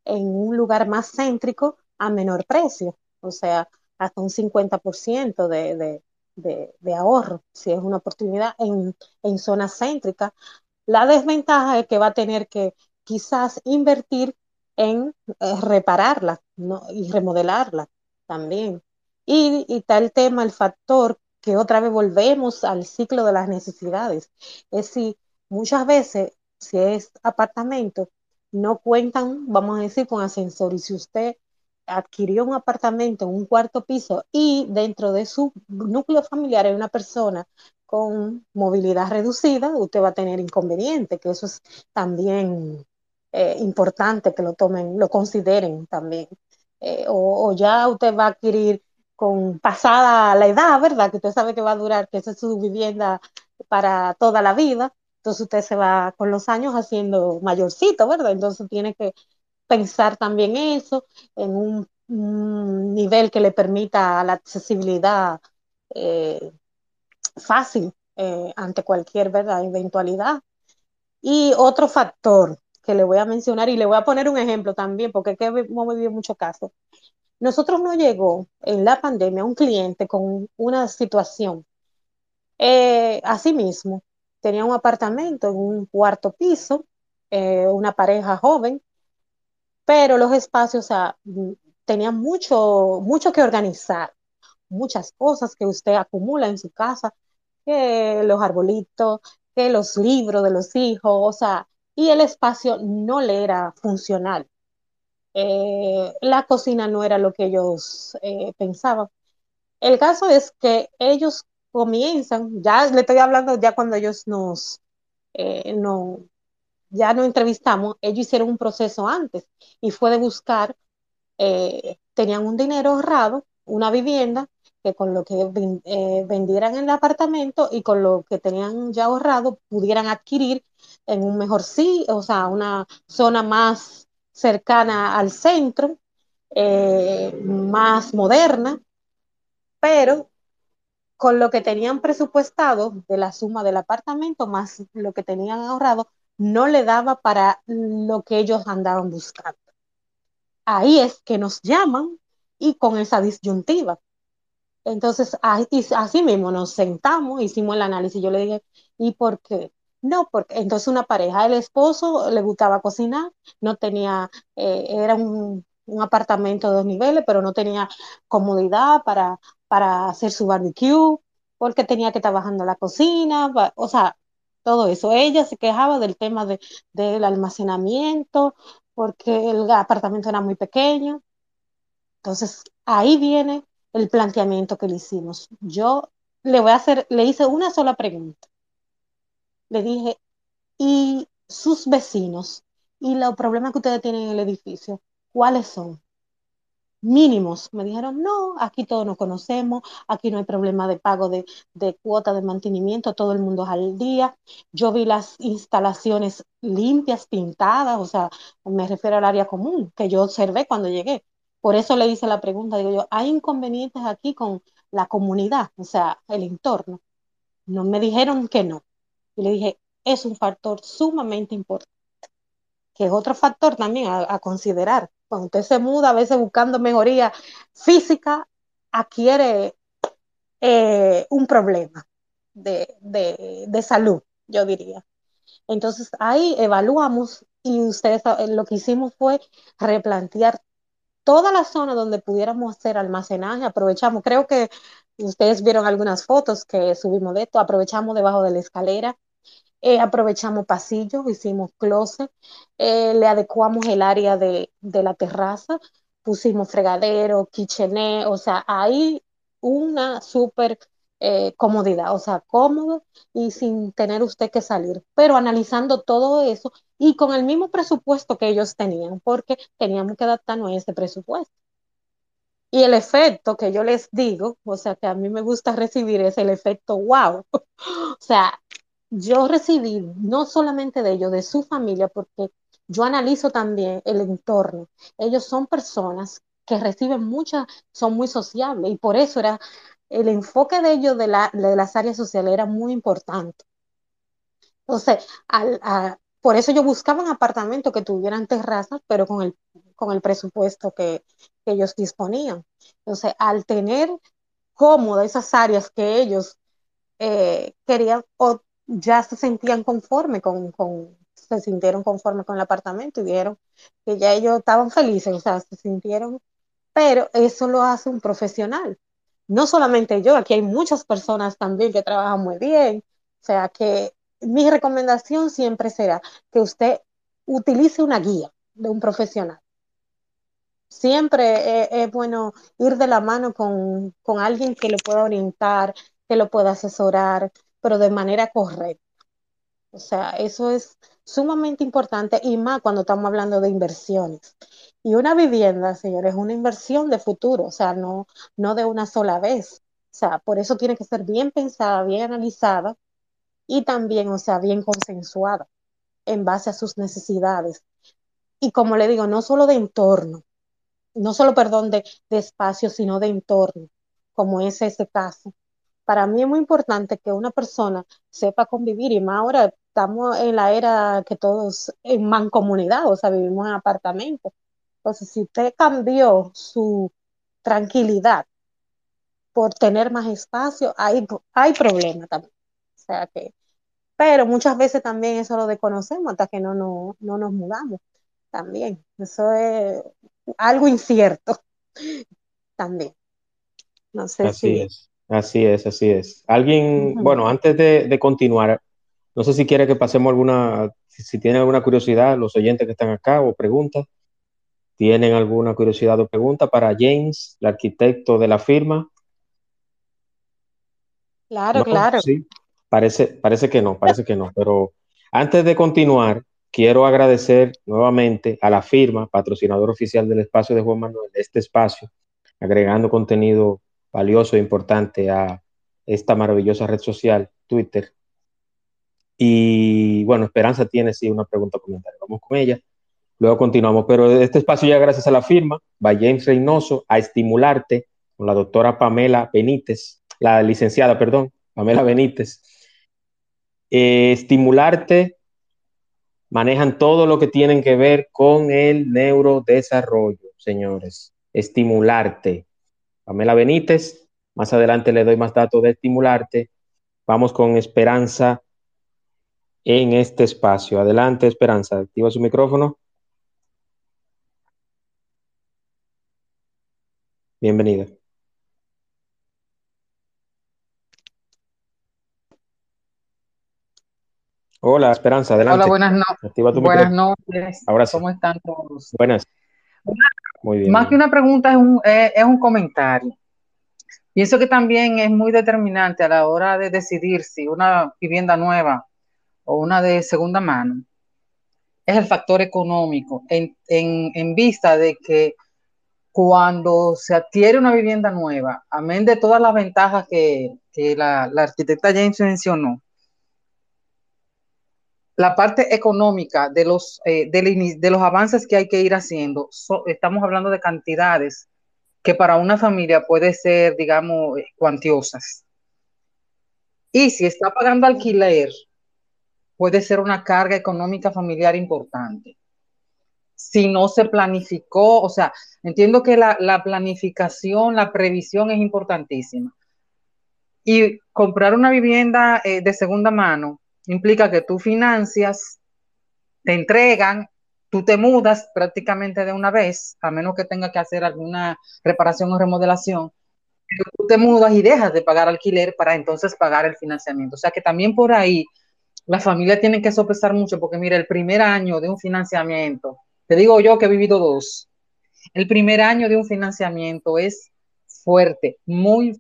en un lugar más céntrico a menor precio, o sea, hasta un 50% de, de, ahorro, si es una oportunidad en, en zona céntrica. La desventaja es que va a tener que quizás invertir en eh, repararla y remodelarla también. Y, tal tema, el factor que otra vez volvemos al ciclo de las necesidades. Es si muchas veces, si es apartamento, no cuentan, vamos a decir, con ascensor. Y si usted adquirió un apartamento en un cuarto piso y dentro de su núcleo familiar hay una persona con movilidad reducida, usted va a tener inconveniente, que eso es también eh, importante que lo tomen, lo consideren también. Eh, o, ya usted va a adquirir con pasada la edad, ¿verdad? Que usted sabe que va a durar, que esa es su vivienda para toda la vida. Entonces usted se va con los años haciendo mayorcito, ¿verdad? Entonces tiene que pensar también eso en un, nivel que le permita la accesibilidad eh, fácil ante cualquier ¿verdad? eventualidad. Y otro factor que le voy a mencionar y le voy a poner un ejemplo también, porque es que hemos vivido muchos casos. Nosotros no llegó en la pandemia un cliente con una situación. Eh, asimismo, tenía un apartamento en un cuarto piso, eh, una pareja joven, pero los espacios, o sea, tenían mucho, mucho que organizar, muchas cosas que usted acumula en su casa, que los arbolitos, que los libros de los hijos, o sea, y el espacio no le era funcional. Eh, la cocina no era lo que ellos eh, pensaban. El caso es que ellos comienzan, ya le estoy hablando ya cuando ellos nos, eh, no, ya nos entrevistamos, ellos hicieron un proceso antes y fue de buscar, tenían un dinero ahorrado, una vivienda, que con lo que vendieran en el apartamento y con lo que tenían ya ahorrado pudieran adquirir en un mejor sí, o sea, una zona más cercana al centro, eh, más moderna, pero con lo que tenían presupuestado de la suma del apartamento más lo que tenían ahorrado, no le daba para lo que ellos andaban buscando. Ahí es que nos llaman y con esa disyuntiva. Entonces, así mismo nos sentamos, hicimos el análisis. Yo le dije, ¿y por qué? No, porque entonces una pareja, el esposo le gustaba cocinar, no tenía, eh, era un, apartamento de dos niveles, pero no tenía comodidad para, para hacer su barbecue, porque tenía que trabajar en la cocina, o sea, todo eso. Ella se quejaba del tema de, del almacenamiento, porque el apartamento era muy pequeño. Entonces, ahí viene el planteamiento que le hicimos. Yo le voy a hacer, le hice una sola pregunta. Le dije, ¿y sus vecinos y los problemas que ustedes tienen en el edificio, cuáles son? mínimos. Me dijeron, no, aquí todos nos conocemos, aquí no hay problema de pago de, de cuota de mantenimiento, todo el mundo es al día. Yo vi las instalaciones limpias, pintadas, o sea, me refiero al área común que yo observé cuando llegué. Por eso le hice la pregunta, digo yo, ¿hay inconvenientes aquí con la comunidad, o sea, el entorno? No me dijeron que no. Y le dije, es un factor sumamente importante, que es otro factor también a, considerar cuando usted se muda, a veces buscando mejoría física, adquiere eh, un problema de, de, de, salud, yo diría. Entonces ahí evaluamos y ustedes lo que hicimos fue replantear toda la zona donde pudiéramos hacer almacenaje, aprovechamos, creo que ustedes vieron algunas fotos que subimos de esto, aprovechamos debajo de la escalera, eh, aprovechamos pasillos, hicimos closet, eh, le adecuamos el área de, de, la terraza, pusimos fregadero, kitchenet, o sea, hay una súper eh, comodidad, o sea, cómodo y sin tener usted que salir, pero analizando todo eso y con el mismo presupuesto que ellos tenían, porque teníamos que adaptarnos a ese presupuesto. Y el efecto que yo les digo, o sea, que a mí me gusta recibir es el efecto wow. o sea, yo recibí no solamente de ellos, de su familia, porque yo analizo también el entorno. Ellos son personas que reciben mucha, son muy sociables y por eso era el enfoque de ellos de, la, de las áreas sociales era muy importante. Entonces, por eso yo buscaba un apartamento que tuvieran terrazas, pero con el, con el presupuesto que, ellos disponían. Entonces, al tener cómodas esas áreas que ellos eh, querían o ya se sentían conformes con, con, se sintieron conformes con el apartamento y vieron que ya ellos estaban felices, o sea, se sintieron, pero eso lo hace un profesional. No solamente yo, aquí hay muchas personas también que trabajan muy bien, o sea que mi recomendación siempre será que usted utilice una guía de un profesional. Siempre es, es bueno ir de la mano con, con alguien que lo pueda orientar, que lo pueda asesorar, pero de manera correcta. O sea, eso es sumamente importante y más cuando estamos hablando de inversiones. Y una vivienda, señores, es una inversión de futuro, o sea, no, no de una sola vez. O sea, por eso tiene que ser bien pensada, bien analizada y también, o sea, bien consensuada en base a sus necesidades. Y como le digo, no solo de entorno, no solo, perdón, de, de espacio, sino de entorno, como es ese caso para mí es muy importante que una persona sepa convivir y más ahora estamos en la era que todos en mancomunidad, o sea, vivimos en apartamentos. Entonces, si usted cambió su tranquilidad por tener más espacio, hay, hay problema también. O sea que, pero muchas veces también eso lo desconocemos hasta que no, no, no nos mudamos. También, eso es algo incierto. También. No sé Así si. es. Así es, así es. Alguien, bueno, antes de, de, continuar, no sé si quiere que pasemos alguna, si, tienen alguna curiosidad, los oyentes que están acá o preguntas, ¿tienen alguna curiosidad o pregunta para James, el arquitecto de la firma? Claro, ¿No? claro. Sí, parece, parece que no, parece que no, pero antes de continuar, quiero agradecer nuevamente a la firma, patrocinador oficial del espacio de Juan Manuel, este espacio, agregando contenido valioso e importante a esta maravillosa red social, Twitter. Y bueno, Esperanza tiene sí una pregunta comentario. Vamos con ella. Luego continuamos. Pero este espacio ya gracias a la firma, va James Reynoso, a estimularte con la doctora Pamela Benítez, la licenciada, perdón, Pamela Benítez. Eh, estimularte manejan todo lo que tienen que ver con el neurodesarrollo, señores. Estimularte. Pamela Benítez. Más adelante le doy más datos de estimularte. Vamos con Esperanza en este espacio. Adelante, Esperanza. Activa su micrófono. Bienvenida. Hola, Esperanza, adelante. Hola, buenas noches. Buenas noches. Ahora sí. ¿Cómo están todos? Buenas. Muy bien. Más que una pregunta, es un, es un comentario. Pienso que también es muy determinante a la hora de decidir si una vivienda nueva o una de segunda mano es el factor económico, en, en, vista de que cuando se adquiere una vivienda nueva, amén de todas las ventajas que, la, arquitecta James mencionó, la parte económica de los, eh, de, los avances que hay que ir haciendo, estamos hablando de cantidades que para una familia puede ser, digamos, eh, cuantiosas. Y si está pagando alquiler, puede ser una carga económica familiar importante. Si no se planificó, o sea, entiendo que la, planificación, la previsión es importantísima. Y comprar una vivienda eh, de segunda mano implica que tú financias, te entregan, tú te mudas prácticamente de una vez, a menos que tenga que hacer alguna reparación o remodelación, tú te mudas y dejas de pagar alquiler para entonces pagar el financiamiento. O sea que también por ahí la familia tiene que sopesar mucho, porque mira, el primer año de un financiamiento, te digo yo que he vivido dos, el primer año de un financiamiento es fuerte, muy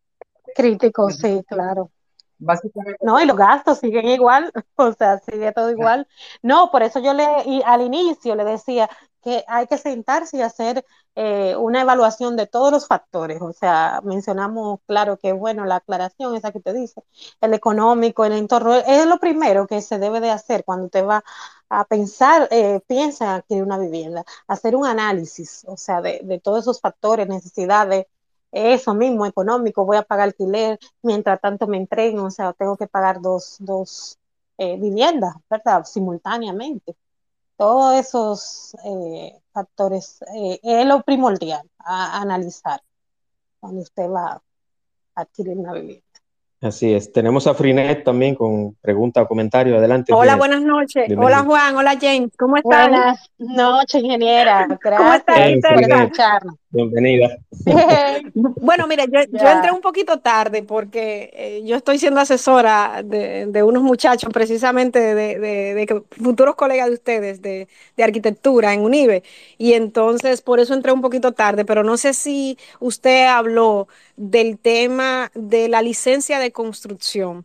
crítico, sí, claro. Básicamente. No, y los gastos siguen igual, o sea, sigue todo igual. No, por eso yo le, y al inicio le decía que hay que sentarse y hacer eh, una evaluación de todos los factores. O sea, mencionamos, claro, que bueno, la aclaración esa que te dice, el económico, el entorno, es lo primero que se debe de hacer cuando te va a pensar, eh, piensa en adquirir una vivienda, hacer un análisis, o sea, de, de todos esos factores, necesidades, eso mismo, económico, voy a pagar alquiler, mientras tanto me entreguen, o sea, tengo que pagar dos, dos eh, viviendas, ¿verdad? Simultáneamente. Todos esos eh, factores eh, es lo primordial a, analizar cuando usted va a adquirir una vivienda. Así es. Tenemos a Frinet también con pregunta o comentario. Adelante. Hola, buenas noches. Hola, Juan. Hola, James. ¿Cómo están? Buenas noches, ingeniera. Gracias ¿Cómo por escucharnos. Bienvenida. bueno, mire, yo, entré un poquito tarde porque eh, yo estoy siendo asesora de, unos muchachos, precisamente de, futuros colegas de ustedes de, arquitectura en UNIBE. Y entonces por eso entré un poquito tarde, pero no sé si usted habló del tema de la licencia de construcción.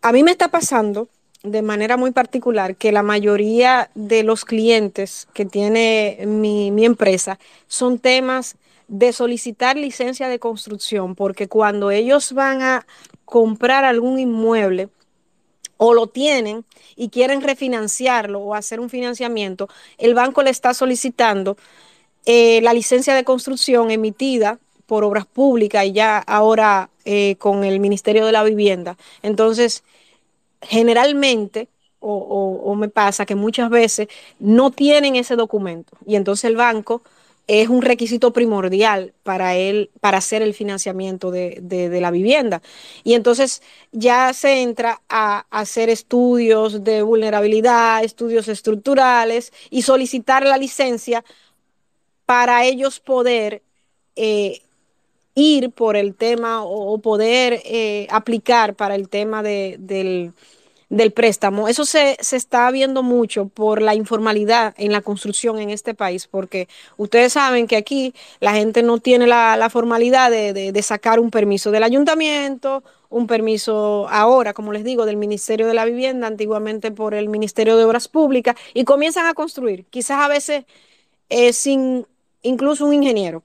A mí me está pasando de manera muy particular que la mayoría de los clientes que tiene mi, mi, empresa son temas de solicitar licencia de construcción, porque cuando ellos van a comprar algún inmueble o lo tienen y quieren refinanciarlo o hacer un financiamiento, el banco le está solicitando eh, la licencia de construcción emitida por obras públicas y ya ahora eh, con el Ministerio de la Vivienda. Entonces, generalmente, o, me pasa que muchas veces no tienen ese documento y entonces el banco es un requisito primordial para él, para hacer el financiamiento de, la vivienda. Y entonces ya se entra a hacer estudios de vulnerabilidad, estudios estructurales y solicitar la licencia para ellos poder eh, ir por el tema o, poder eh, aplicar para el tema de, del, del, préstamo. Eso se, se, está viendo mucho por la informalidad en la construcción en este país, porque ustedes saben que aquí la gente no tiene la, formalidad de, de, de sacar un permiso del ayuntamiento, un permiso ahora, como les digo, del Ministerio de la Vivienda, antiguamente por el Ministerio de Obras Públicas, y comienzan a construir, quizás a veces eh, sin incluso un ingeniero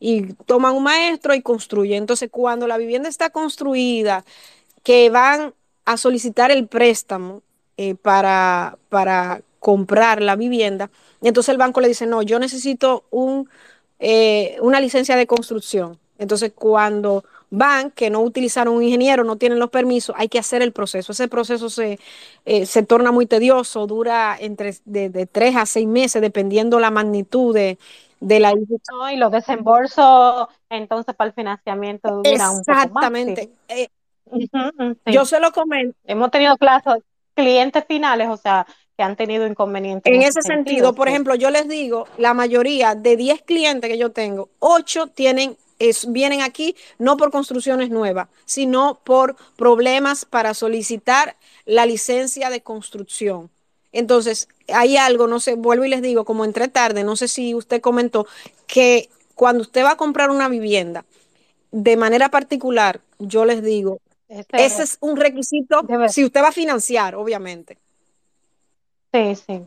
y toman un maestro y construyen. Entonces, cuando la vivienda está construida, que van a solicitar el préstamo eh, para, para comprar la vivienda, entonces el banco le dice, no, yo necesito un, eh, una licencia de construcción. Entonces, cuando van, que no utilizaron un ingeniero, no tienen los permisos, hay que hacer el proceso. Ese proceso se, eh, se torna muy tedioso, dura entre de, tres a seis meses, dependiendo la magnitud de, de la y los desembolsos entonces para el financiamiento poco más. Exactamente. Eh, yo se lo comento. Hemos tenido clases, clientes finales, o sea, que han tenido inconvenientes. En, ese sentido, por ejemplo, yo les digo, la mayoría de 10 clientes que yo tengo, 8 tienen es, vienen aquí no por construcciones nuevas, sino por problemas para solicitar la licencia de construcción. Entonces, hay algo, no sé, vuelvo y les digo, como entré tarde, no sé si usted comentó que cuando usted va a comprar una vivienda, de manera particular, yo les digo, este, ese es un requisito si usted va a financiar, obviamente. Sí, sí.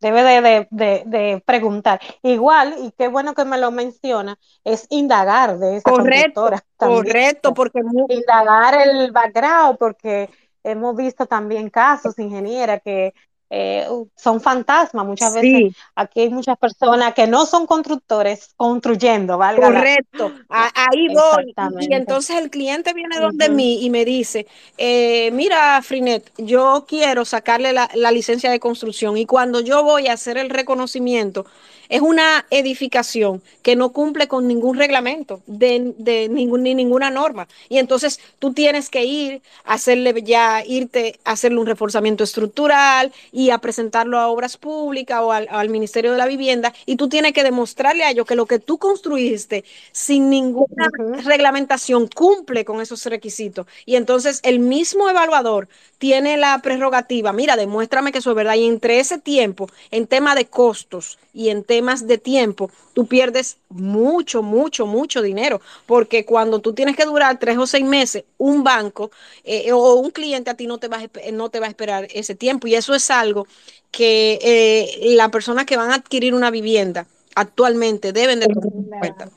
Debe de, de, de, preguntar. Igual, y qué bueno que me lo menciona, es indagar de esa correcto, Correcto, porque... Indagar el background, porque hemos visto también casos, ingeniera, que eh, son fantasmas. Muchas veces aquí hay muchas personas que no son constructores construyendo, ¿vale? Correcto, ahí voy. Y entonces el cliente viene donde mí y me dice, eh, mira, Frinet, yo quiero sacarle la, la licencia de construcción y cuando yo voy a hacer el reconocimiento, es una edificación que no cumple con ningún reglamento de, de ningún, ni ninguna norma. Y entonces tú tienes que ir a hacerle ya, irte a hacerle un reforzamiento estructural y a presentarlo a obras públicas o al, al Ministerio de la Vivienda. Y tú tienes que demostrarle a ellos que lo que tú construiste sin ninguna reglamentación cumple con esos requisitos. Y entonces el mismo evaluador tiene la prerrogativa, mira, demuéstrame que eso es verdad. Y entre ese tiempo, en tema de costos y en tema más de tiempo, tú pierdes mucho, mucho, mucho dinero, porque cuando tú tienes que durar tres o seis meses, un banco eh, o un cliente a ti no te, va a, no te va a esperar ese tiempo. Y eso es algo que eh, las personas que van a adquirir una vivienda actualmente deben de tener en cuenta.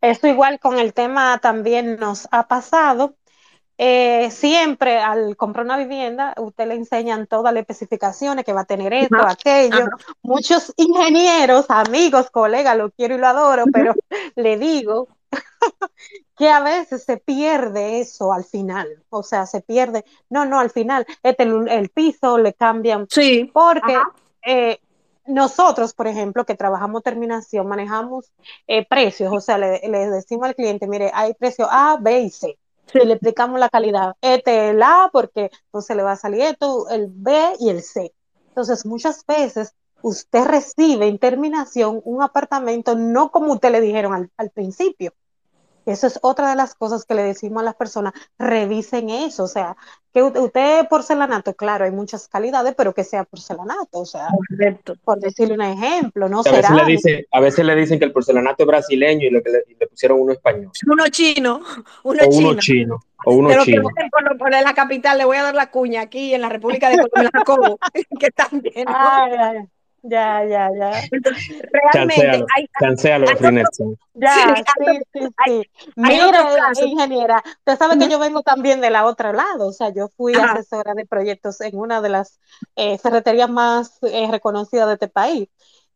Esto igual con el tema también nos ha pasado eh, siempre al comprar una vivienda, usted le enseñan todas las especificaciones que va a tener esto, aquello. Muchos ingenieros, amigos, colegas, lo quiero y lo adoro, pero le digo que a veces se pierde eso al final. O sea, se pierde. No, no, al final, este, el, piso le cambian. Sí. Porque eh, nosotros, por ejemplo, que trabajamos terminación, manejamos eh, precios. O sea, le, le decimos al cliente, mire, hay precio A, B y C y le explicamos la calidad. Este el A, porque entonces le va a salir esto, el B y el C. Entonces, muchas veces usted recibe en terminación un apartamento no como usted le dijeron al, al principio. Eso es otra de las cosas que le decimos a las personas, revisen eso, o sea, que usted porcelanato, claro, hay muchas calidades, pero que sea porcelanato, o sea, por decirle un ejemplo, no a veces, le dicen, a veces le dicen que el porcelanato es brasileño y le, le pusieron uno español. Uno chino, uno o chino. Uno chino. O uno Pero chino. Por, por, la capital, le voy a dar la cuña aquí en la República de Colombia, que también. ¿no? Ay, ay. Ya, ya, ya. Entonces, realmente hay, Cancéalo, hay, Ya, sí, sí, sí. Mira, ingeniera, usted sabe que yo vengo también de la otra lado, o sea, yo fui Ajá. asesora de proyectos en una de las eh, ferreterías más eh, reconocidas de este país.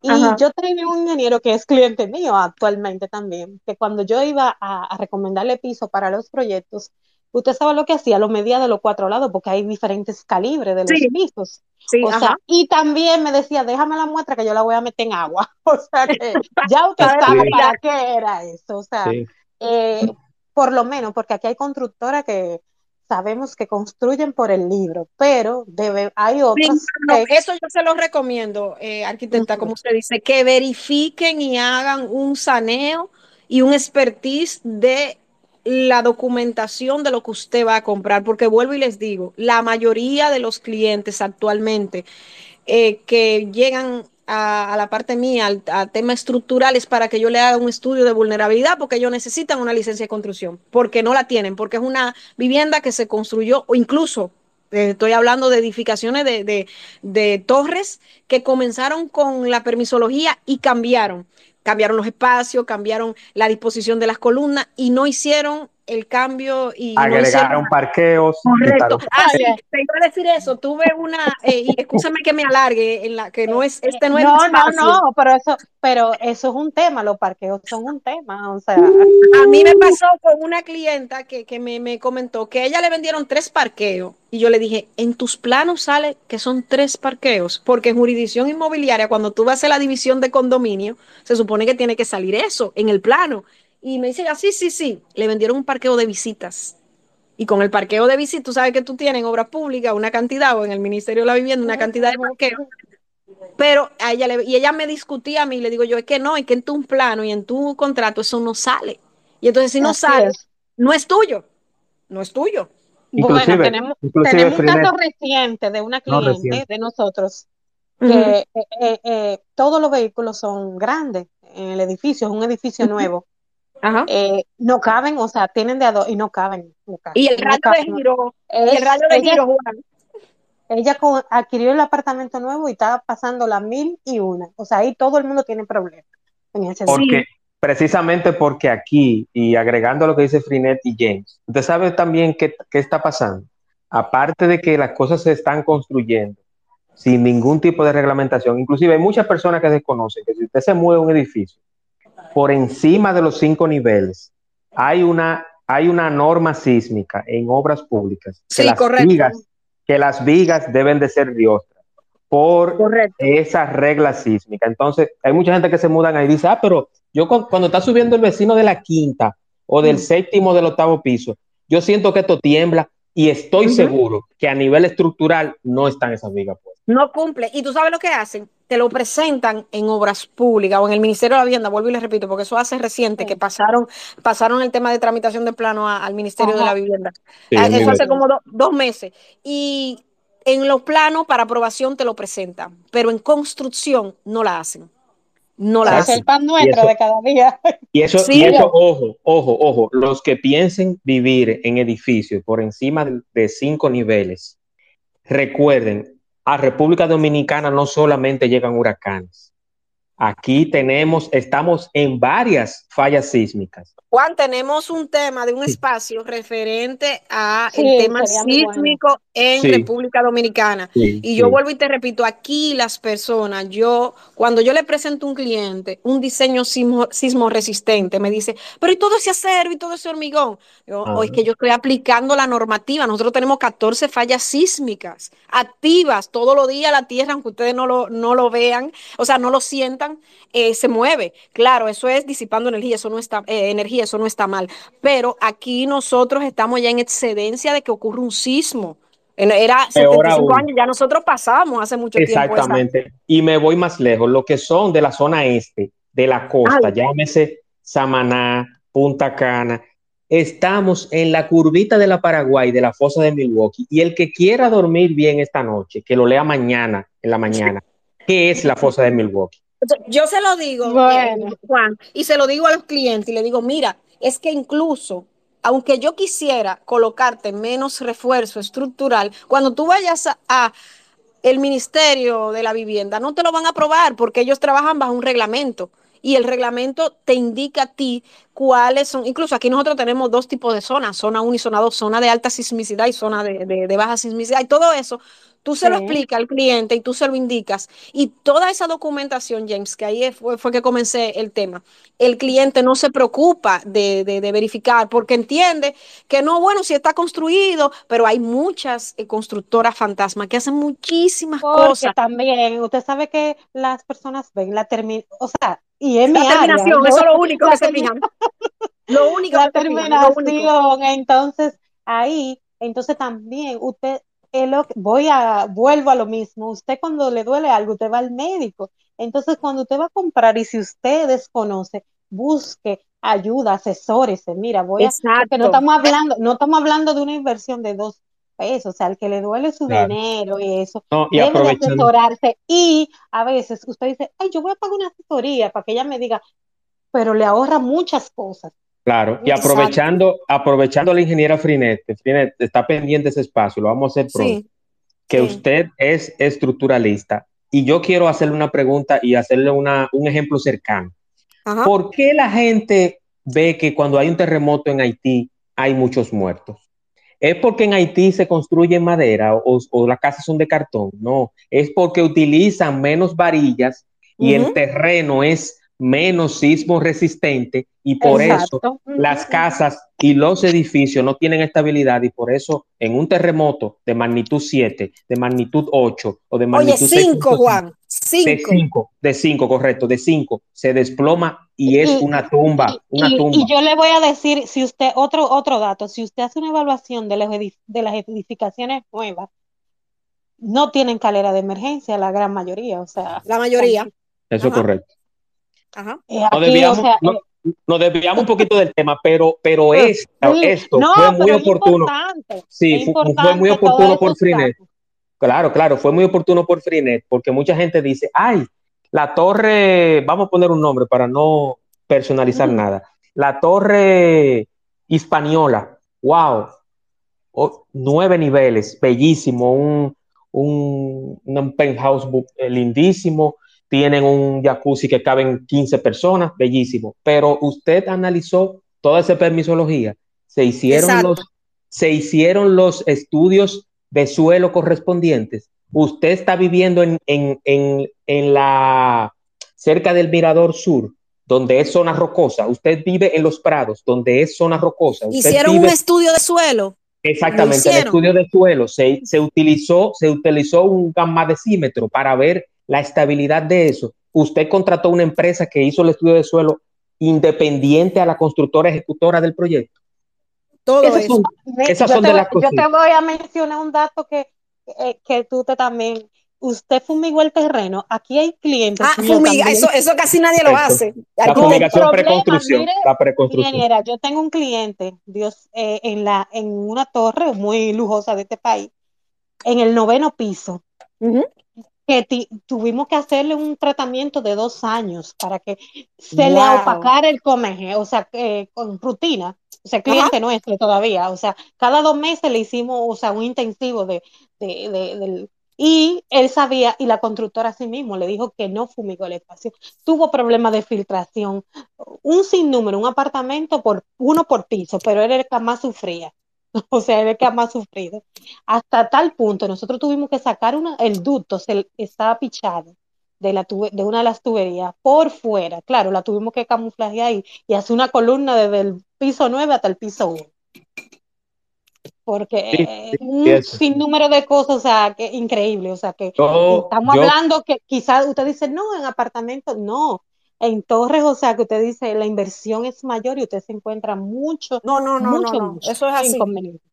Y Ajá. yo tenía un ingeniero que es cliente mío actualmente también, que cuando yo iba a, a recomendarle piso para los proyectos, usted sabe lo que hacía, lo medía de los cuatro lados, porque hay diferentes calibres de los sí. pisos. Sí, o sea, y también me decía, déjame la muestra que yo la voy a meter en agua. O sea, que ya usted sabe sí. para qué era eso. O sea, sí. eh, por lo menos, porque aquí hay constructoras que sabemos que construyen por el libro, pero debe, hay otras. Sí, no, que... Eso yo se lo recomiendo, eh, arquitecta, uh -huh. como usted dice, que verifiquen y hagan un saneo y un expertise de la documentación de lo que usted va a comprar, porque vuelvo y les digo, la mayoría de los clientes actualmente eh, que llegan a, la parte mía, al, a temas estructurales, para que yo le haga un estudio de vulnerabilidad, porque ellos necesitan una licencia de construcción, porque no la tienen, porque es una vivienda que se construyó, o incluso eh, estoy hablando de edificaciones de, de, de torres que comenzaron con la permisología y cambiaron cambiaron los espacios, cambiaron la disposición de las columnas y no hicieron el cambio y agregaron no parqueos. Correcto. Ah, sí, te iba a decir eso. Tuve una eh, y escúchame que me alargue en la que no es este no es no no no, pero eso pero eso es un tema. Los parqueos son un tema, o sea. A mí me pasó con una clienta que, que me, me comentó que a ella le vendieron tres parqueos y yo le dije, en tus planos sale que son tres parqueos, porque en jurisdicción inmobiliaria, cuando tú vas a hacer la división de condominio, se supone que tiene que salir eso en el plano. Y me dice, ah, sí, sí, sí, le vendieron un parqueo de visitas. Y con el parqueo de visitas, tú sabes que tú tienes en obras públicas una cantidad, o en el Ministerio de la Vivienda una cantidad de parqueos. Pero a ella le, y ella me discutía a mí, le digo yo, es que no, es que en tu plano y en tu contrato eso no sale. Y entonces si no Así sale, es. no es tuyo, no es tuyo. Inclusive- bueno, tenemos, inclusive tenemos un caso reciente de una cliente de nosotros que eh, eh, eh, todos los vehículos son grandes en el edificio, es un edificio nuevo. Ajá. Eh, no caben, o sea, tienen de a dos y no caben. no caben, Y el no radio de giro, Es- el radio de ella, giro, Juan. ella co- adquirió el apartamento nuevo y estaba pasando la mil y una. O sea, ahí todo el mundo tiene problemas en ese sentido. Porque, precisamente porque aquí, y agregando lo que dice Frinet y James, usted sabe también qué, qué está pasando. Aparte de que las cosas se están construyendo sin ningún tipo de reglamentación, inclusive hay muchas personas que desconocen que si usted se mueve a un edificio por encima de los cinco niveles, hay una, hay una norma sísmica en obras públicas que, Sí, las correcto. vigas, que las vigas deben de ser riostras por Correcto. esa regla sísmica. Entonces, hay mucha gente que se mudan ahí y dice, ah, pero yo cu- cuando está subiendo el vecino de la quinta o del Mm. séptimo del octavo piso, yo siento que esto tiembla y estoy Ujú. seguro que a nivel estructural no están esas vigas pues. No cumple. Y tú sabes lo que hacen. Te lo presentan en obras públicas o en el Ministerio de la Vivienda, vuelvo y les repito, porque eso hace reciente Sí. que pasaron, pasaron el tema de tramitación de plano a- al Ministerio de la Vivienda. Sí, Ah, Eso hace como do- dos meses. Y en los planos para aprobación te lo presentan, pero en construcción no la hacen. No la Es hacen. el pan nuestro eso- de cada día. Y eso, Sí. y eso, ojo, ojo, ojo, los que piensen vivir en edificios por encima de cinco niveles, recuerden, a República Dominicana no solamente llegan huracanes. Aquí tenemos, estamos en varias fallas sísmicas. Juan, tenemos un tema de un espacio referente a Sí, el tema bueno. En Sí. República Dominicana. Y yo vuelvo y te repito, aquí las personas, yo, cuando yo le presento a un cliente un diseño sismo, sismo resistente, me dice, pero y todo ese acero y todo ese hormigón. Yo, Ah. "Oh, es que yo estoy aplicando la normativa. Nosotros tenemos 14 fallas sísmicas activas todos los días. La tierra, aunque ustedes no lo, no lo vean, o sea, no lo sientan, eh, se mueve. Claro, eso es disipando energía, eso no está, eh, energía, eso no está mal. Pero aquí nosotros estamos ya en excedencia de que ocurra un sismo. Era Peor 75 aún. años, ya nosotros pasamos hace mucho tiempo. Exactamente. Y me voy más lejos, lo que son de la zona este, de la costa, Ay. llámese Samaná, Punta Cana, estamos en la curvita de la Paraguay, de la fosa de Milwaukee. Y el que quiera dormir bien esta noche, que lo lea mañana, en la mañana, ¿qué es la fosa de Milwaukee? Yo se lo digo, Bueno. eh, Juan, y se lo digo a los clientes y le digo, mira, es que incluso, aunque yo quisiera colocarte menos refuerzo estructural, cuando tú vayas a, el Ministerio de la Vivienda, no te lo van a aprobar porque ellos trabajan bajo un reglamento. Y el reglamento te indica a ti cuáles son, incluso aquí nosotros tenemos dos tipos de zonas, zona 1 y zona 2, zona de alta sismicidad y zona de- de baja sismicidad. Y todo eso, tú se lo explicas al cliente y tú se lo indicas. Y toda esa documentación, James, que ahí fue, fue que comencé el tema, el cliente no se preocupa de, de- de verificar porque entiende que no, bueno, si está construido, pero hay muchas eh, constructoras fantasmas que hacen muchísimas Porque cosas. también, usted sabe que las personas ven la terminación, o sea, y es mi La área, terminación, yo- eso es lo único que se fijan. Lo único la que se fijan, lo único. terminación, entonces ahí, entonces también usted, lo voy a, vuelvo a lo mismo, usted cuando le duele algo, usted va al médico, entonces cuando usted va a comprar y si usted desconoce, busque ayuda, asesórese, mira, voy a, porque no Exacto. estamos hablando, no estamos hablando de una inversión de dos pesos, o sea, al que le duele su Claro. dinero y eso, No, y debe de asesorarse y a veces usted dice, ay, yo voy a pagar una asesoría para que ella me diga, pero le ahorra muchas cosas. Claro, y Exacto. aprovechando, aprovechando a la ingeniera Frinet, que Frinet está pendiente ese espacio, lo vamos a hacer pronto. Sí, que sí. usted es estructuralista y yo quiero hacerle una pregunta y hacerle una, un ejemplo cercano. Ajá. ¿Por qué la gente ve que cuando hay un terremoto en Haití hay muchos muertos? ¿Es porque en Haití se construye madera o, o las casas son de cartón? No, es porque utilizan menos varillas y el terreno es menos sismo resistente y por eso las casas y los edificios no tienen estabilidad y por eso en un terremoto de magnitud 7, de magnitud 8 o de magnitud cinco, 6.5, Juan. de Cinco. 5, de 5, correcto, de 5, se desploma y es Y- una tumba, Y, una y- tumba. y yo le voy a decir, si usted, otro, otro dato, si usted hace una evaluación de las, edif- de las edificaciones nuevas, no tienen calera de emergencia, la gran mayoría, o sea, La mayoría. Eso es correcto. Ajá. eh, No aquí, debíamos, o sea, no, eh, nos desviamos un poquito del tema, pero, pero esto, esto fue muy oportuno. Sí, fue, muy oportuno por Freenet. Claro, claro, fue muy oportuno por Freenet, porque mucha gente dice, ay, la torre, vamos a poner un nombre para no personalizar nada, la torre hispaniola, wow, nueve niveles, bellísimo, un, un, un penthouse eh, lindísimo, tienen un jacuzzi que caben 15 personas, bellísimo, pero usted analizó toda esa permisología, se hicieron, los, se hicieron los estudios de suelo correspondientes. Usted está viviendo en, en, en, en la cerca del Mirador Sur, donde es zona rocosa. Usted vive en los prados, donde es zona rocosa. Hicieron un estudio de suelo. Exactamente, el estudio de suelo. Se, se, utilizó, se utilizó un gamma decímetro para ver la estabilidad de eso. Usted contrató una empresa que hizo el estudio de suelo independiente a la constructora ejecutora del proyecto. Todo eso. esas son de las cosas. Yo te voy a mencionar un dato que, eh, que tú te también usted fumigó el terreno, aquí hay clientes. Ah, fumiga, eso, eso casi nadie lo hace. La fumigación preconstrucción. la preconstrucción. yo tengo un cliente, Dios, eh, en, la, en una torre muy lujosa de este país, en el noveno piso, que tuvimos que hacerle un tratamiento de dos años para que se le opacara el comeje, o sea, con rutina. O sea, cliente nuestro todavía, o sea, cada dos meses le hicimos, o sea, un intensivo de, de, de, del y él sabía, y la constructora a sí mismo le dijo que no fumigó el espacio. Tuvo problemas de filtración, un sinnúmero, un apartamento por uno por piso, pero él era el que más sufría. O sea, era el que más sufrido. Hasta tal punto, nosotros tuvimos que sacar una, el ducto, se estaba pichado de, la de una de las tuberías por fuera. Claro, la tuvimos que camuflar ahí y hacer una columna desde el piso 9 hasta el piso 1 porque un sinnúmero de cosas, o sea, que increíble, o sea, que estamos hablando que quizás usted dice, no, en apartamentos, no, en torres, o sea, que usted dice, la inversión es mayor y usted se encuentra mucho, no, no, no, mucho, no, eso es así,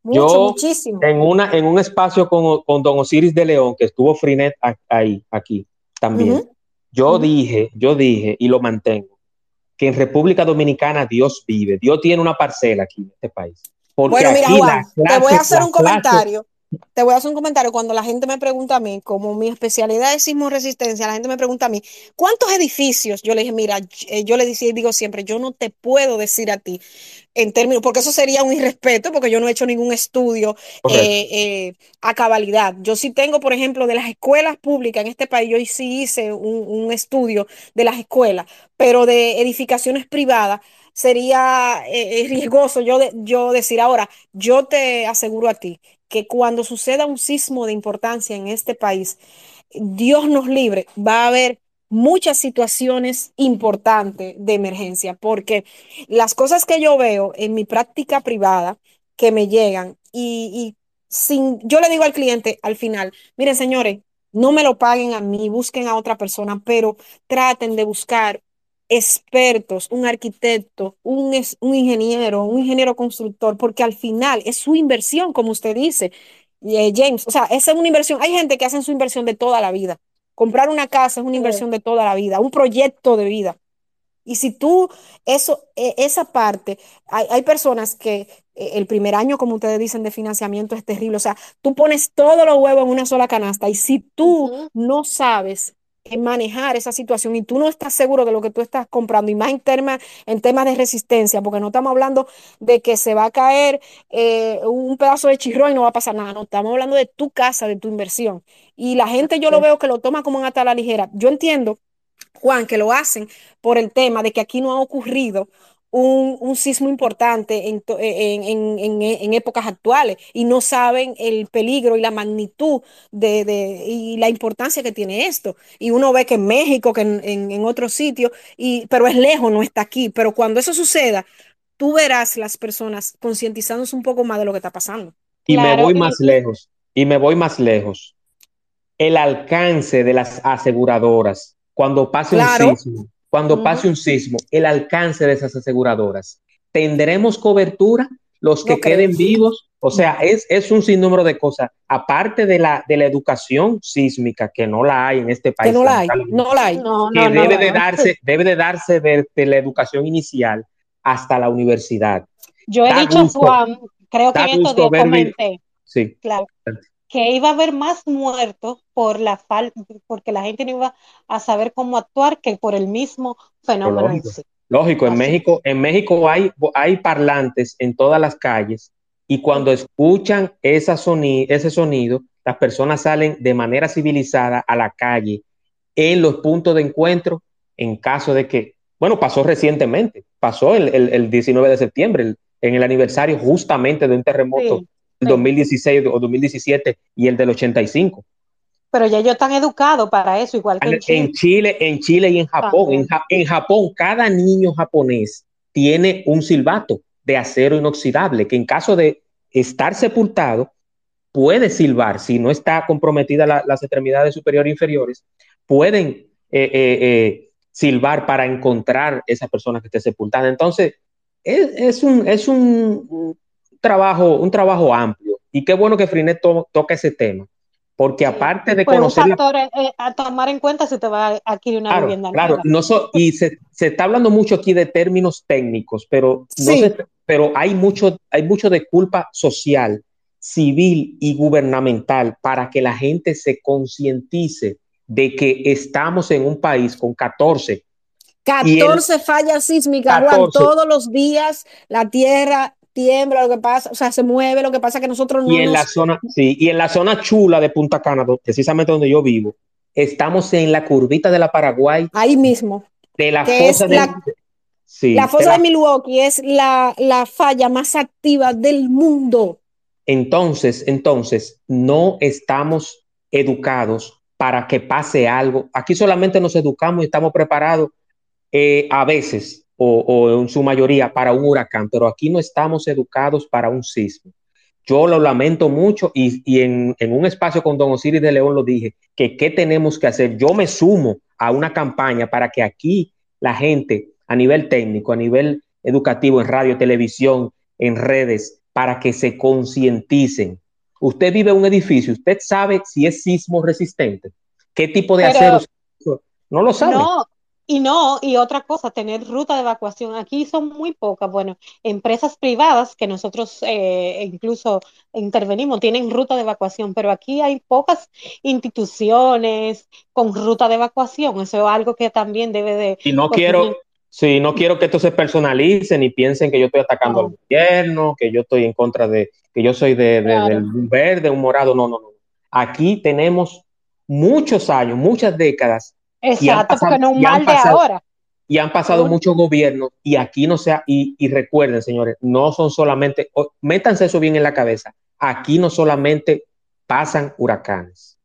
mucho, muchísimo. En, una, en un espacio con, con, Don Osiris de León, que estuvo Frinet ahí, aquí, también, yo dije, yo dije, y lo mantengo, que en República Dominicana Dios vive, Dios tiene una parcela aquí en este país. Bueno, mira, Juan, te voy a hacer un comentario. Te voy a hacer un comentario cuando la gente me pregunta a mí, como mi especialidad es sismo resistencia, la gente me pregunta a mí, ¿cuántos edificios? Yo le dije, mira, eh, yo le digo siempre, yo no te puedo decir a ti en términos, porque eso sería un irrespeto, porque yo no he hecho ningún estudio eh, eh, a cabalidad. Yo sí tengo, por ejemplo, de las escuelas públicas en este país, yo sí hice un, estudio de las escuelas, pero de edificaciones privadas sería eh, riesgoso yo, yo decir ahora, yo te aseguro a ti que cuando suceda un sismo de importancia en este país, Dios nos libre, va a haber muchas situaciones importantes de emergencia, porque las cosas que yo veo en mi práctica privada que me llegan y, sin, yo le digo al cliente al final, miren señores, no me lo paguen a mí, busquen a otra persona, pero traten de buscar expertos, un arquitecto, un, un ingeniero, un ingeniero constructor, porque al final es su inversión, como usted dice, eh, James, o sea, esa es una inversión. Hay gente que hace su inversión de toda la vida. Comprar una casa es una inversión de toda la vida, un proyecto de vida. Y si tú, eso, e, esa parte, hay, personas que eh, el primer año, como ustedes dicen, de financiamiento es terrible. O sea, tú pones todos los huevos en una sola canasta y si tú no sabes manejar esa situación y tú no estás seguro de lo que tú estás comprando y más en, en temas de resistencia, porque no estamos hablando de que se va a caer eh, un pedazo de chirro y no va a pasar nada, no, estamos hablando de tu casa, de tu inversión. Y la gente yo lo veo que lo toma como una la ligera. Yo entiendo, Juan, que lo hacen por el tema de que aquí no ha ocurrido un, sismo importante en, en, épocas actuales y no saben el peligro y la magnitud de, y la importancia que tiene esto. Y uno ve que en México, que en, otros sitios, y, pero es lejos, no está aquí. Pero cuando eso suceda, tú verás las personas concientizándose un poco más de lo que está pasando. Y me voy más lejos, y me voy más lejos. El alcance de las aseguradoras cuando pase un sismo cuando pase un sismo, el alcance de esas aseguradoras. ¿Tendremos cobertura? Los que queden vivos, O sea, es, es un sinnúmero de cosas. Aparte de la, de la educación sísmica, que no la hay en este país. Que no la hay, no la hay. No, que debe, de darse, debe de darse desde la educación inicial hasta la universidad. Yo he dicho, Juan, creo que en estos días comenté. Sí. Claro que iba a haber más muertos por la falta, porque la gente no iba a saber cómo actuar que por el mismo fenómeno lógico, en sí. Lógico, en México, en México hay, hay parlantes en todas las calles y cuando escuchan esa ese sonido, las personas salen de manera civilizada a la calle en los puntos de encuentro en caso de que, bueno, pasó recientemente, pasó el, el, 19 de septiembre, en el aniversario justamente de un terremoto 2016 o 2017 y el del 85. Pero ya ellos están educados para eso, igual que en Chile. En Chile, en Chile y en Japón. En, Japón, cada niño japonés tiene un silbato de acero inoxidable que en caso de estar sepultado puede silbar. Si no está comprometida las extremidades superiores e inferiores, pueden eh, eh, eh, silbar para encontrar esa persona que esté sepultada. Entonces, es, un, es un, trabajo, un trabajo amplio. Y qué bueno que Frinet toca ese tema. Porque aparte de conocer. Un factor eh, a tomar en cuenta si te va a adquirir una vivienda. Claro, no y se, está hablando mucho aquí de términos técnicos, pero, pero hay, mucho, hay mucho de culpa social, civil y gubernamental para que la gente se concientice de que estamos en un país con 14 14 fallas sísmicas, todos los días la tierra tiembla, lo que pasa, o sea, se mueve, lo que pasa que nosotros no. Y en la zona, sí, y en la zona chula de Punta Cana, precisamente donde yo vivo, estamos en la curvita de la Paraguay. Ahí mismo. De la fosa de, la, sí, la fosa de, Milwaukee es la, la falla más activa del mundo. Entonces, entonces, no estamos educados para que pase algo. Aquí solamente nos educamos y estamos preparados eh, a veces o, en su mayoría para un huracán, pero aquí no estamos educados para un sismo. Yo lo lamento mucho y, en, un espacio con Don Osiris de León lo dije, que qué tenemos que hacer. Yo me sumo a una campaña para que aquí la gente a nivel técnico, a nivel educativo, en radio, televisión, en redes, para que se concienticen. Usted vive en un edificio, usted sabe si es sismo resistente, qué tipo de acero. No lo sabe. No, y no, y otra cosa, tener ruta de evacuación. Aquí son muy pocas, bueno, empresas privadas que nosotros eh, incluso intervenimos, tienen ruta de evacuación, pero aquí hay pocas instituciones con ruta de evacuación. Eso es algo que también debe de... Y no quiero, sí, no quiero que esto se personalice ni piensen que yo estoy atacando al gobierno, que yo estoy en contra de, que yo soy de, del verde, un morado. No, no, no. Aquí tenemos muchos años, muchas décadas Exacto, porque no un mal de ahora. Y han pasado muchos gobiernos y aquí no sea, y, y, recuerden, señores, no son solamente, métanse eso bien en la cabeza, aquí no solamente pasan huracanes.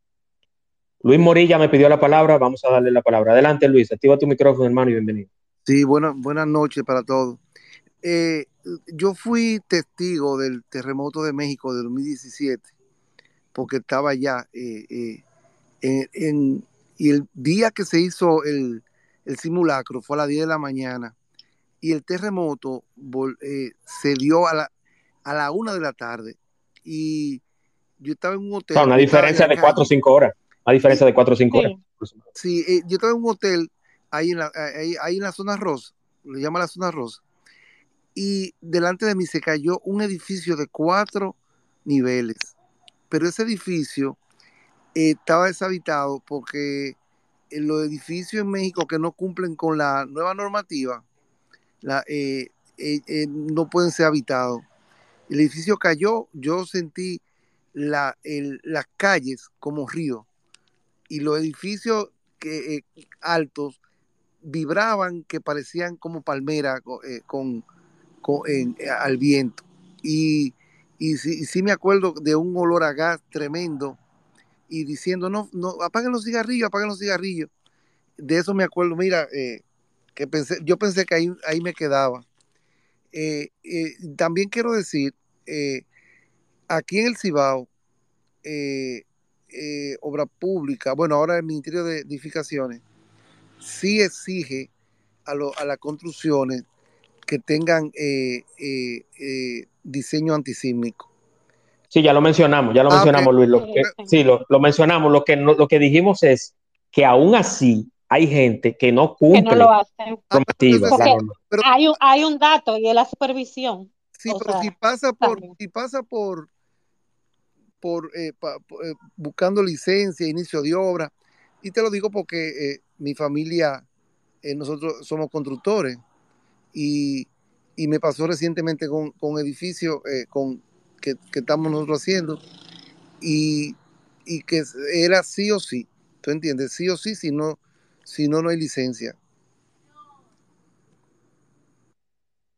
Luis Morilla me pidió la palabra, vamos a darle la palabra. Adelante, Luis, activa tu micrófono, hermano, y bienvenido. Sí, buenas noches para todos. Eh, yo fui testigo del terremoto de México de 2017, porque estaba allá eh, eh, en, y el día que se hizo el, simulacro fue a las 10 de la mañana y el terremoto eh, se dio a la, a la 1 de la tarde. Y yo estaba en un hotel. una diferencia de 4 o 5 horas. Una diferencia de 4 o 5 horas. Sí, eh, yo estaba en un hotel ahí en, la, ahí, en la zona rosa, le llama la zona rosa. Y delante de mí se cayó un edificio de cuatro niveles. Pero ese edificio estaba deshabitado porque en los edificios en México que no cumplen con la nueva normativa eh, eh, eh, no pueden ser habitados. El edificio cayó, yo sentí las calles como río y los edificios altos vibraban que parecían como palmeras con, al viento. Y sí me acuerdo de un olor a gas tremendo y diciendo, no, no, apaguen los cigarrillos, apaguen los cigarrillos. De eso me acuerdo, mira, eh, que pensé, yo pensé que ahí, ahí me quedaba. Eh, eh, también quiero decir, aquí en el Cibao, obra pública, bueno, ahora el Ministerio de Edificaciones, sí exige a, a las construcciones que tengan diseño antisísmico. Sí, ya lo mencionamos, ya lo Ah, mencionamos. Luis. Lo que- sí, lo, lo mencionamos. Lo que, no- lo que dijimos es que aún así hay gente que no que cumple no lo hacen. la norma. Pero Hay un, hay un dato y es la supervisión. sí, o pero sea, si pasa por, también. si pasa por, por, eh, pa- eh, buscando licencia, inicio de obra, y te lo digo porque eh, mi familia, eh, nosotros somos constructores, y, y me pasó recientemente con, con edificios eh, con, que, que estamos nosotros haciendo, y, y que era sí o sí, ¿tú entiendes? Sí o sí, si no, si no, no hay licencia.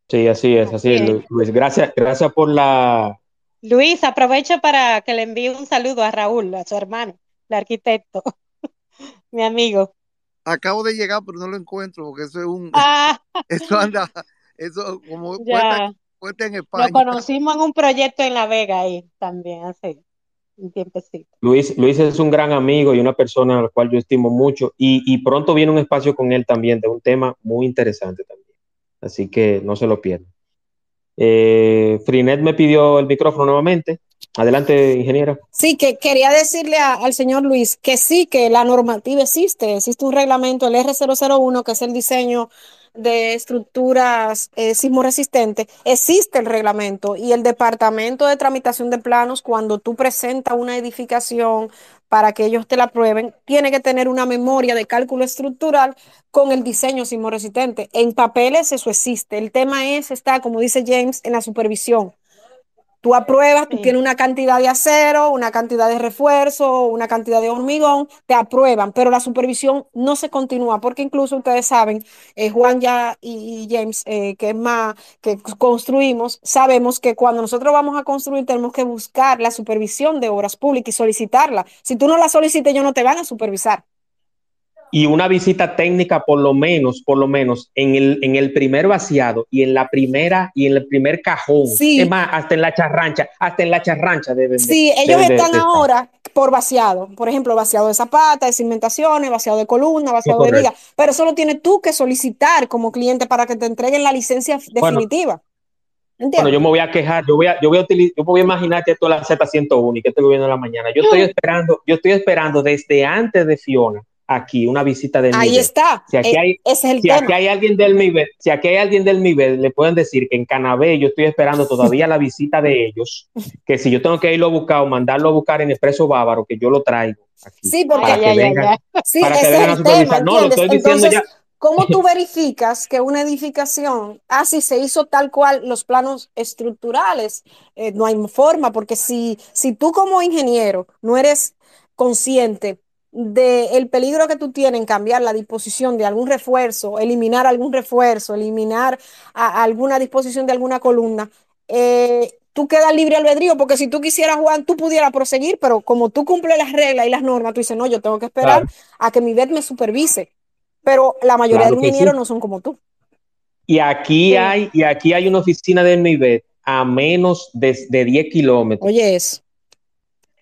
Sí, así es, así es, Luis. Gracias, gracias por la. Luis, aprovecho para que le envíe un saludo a Raúl, a su hermano, el arquitecto, mi amigo. Acabo de llegar, pero no lo encuentro, porque eso es un, Ah, eso anda, eso como. Puesta en Lo conocimos en un proyecto en La Vega ahí también hace un tiempecito. Luis, Luis es un gran amigo y una persona a la cual yo estimo mucho y, y pronto viene un espacio con él también de un tema muy interesante también. Así que no se lo pierdan. Eh, Frinet me pidió el micrófono nuevamente. Adelante, ingeniera. Sí, que quería decirle a- al señor Luis que sí, que la normativa existe, existe un reglamento, el R001, que es el diseño de estructuras eh, sismoresistentes, existe el reglamento y el departamento de tramitación de planos, cuando tú presentas una edificación para que ellos te la aprueben, tiene que tener una memoria de cálculo estructural con el diseño sismoresistente. En papeles eso existe. El tema es, está, como dice James, en la supervisión. Tú apruebas, tú Sí. tienes una cantidad de acero, una cantidad de refuerzo, una cantidad de hormigón, te aprueban, pero la supervisión no se continúa, porque incluso ustedes saben, eh, Juan ya y, y James, eh, que es más, que construimos, sabemos que cuando nosotros vamos a construir tenemos que buscar la supervisión de obras públicas y solicitarla. Si tú no la solicitas, ellos no te van a supervisar. Y una visita técnica, por lo menos, por lo menos, en el, en el primer vaciado y en la primera y en el primer cajón. Sí. Es más, hasta en la charrancha, hasta en la charrancha deben de- Sí, ellos de- están de estar. ahora por vaciado, por ejemplo, vaciado de zapata, de cimentaciones, vaciado de columna, vaciado de viga, pero eso lo tienes tú que solicitar como cliente para que te entreguen la licencia Bueno. definitiva. Bueno, ¿Entiendes? yo me voy a quejar, yo voy a, yo voy a utilizar, yo voy a imaginar que esto es la Z101 y que estoy viendo en la mañana. Yo estoy esperando, yo estoy esperando desde antes de Fiona aquí una visita del Ahí está. Si aquí Eh, hay- es el Si aquí hay alguien del nivel, si aquí hay alguien del nivel, le pueden decir que en Canabé yo estoy esperando todavía la visita de ellos, que si yo tengo que irlo a buscar o mandarlo a buscar en Expreso Bávaro, que yo lo traigo aquí. Sí, porque para que ay, vengan, ay. Sí, para que vengan es a el tema, supervisar. No, lo estoy diciendo Entonces, ya. ¿cómo tú verificas que una edificación, así se hizo tal cual los planos estructurales? Eh, no hay forma, porque si, si tú como ingeniero no eres consciente del peligro que tú tienes en cambiar la disposición de algún refuerzo, eliminar algún refuerzo, eliminar a- alguna disposición de alguna columna, eh, tú quedas libre albedrío, porque si tú quisieras, Juan, tú pudieras proseguir, pero como tú cumples las reglas y las normas, tú dices, no, yo tengo que esperar Claro. a que mi VET me supervise. Pero la mayoría Claro de ingenieros sí. no son como tú. Y aquí Sí. hay, y aquí hay una oficina del nivel a menos de, de 10 kilómetros. Oye, eso.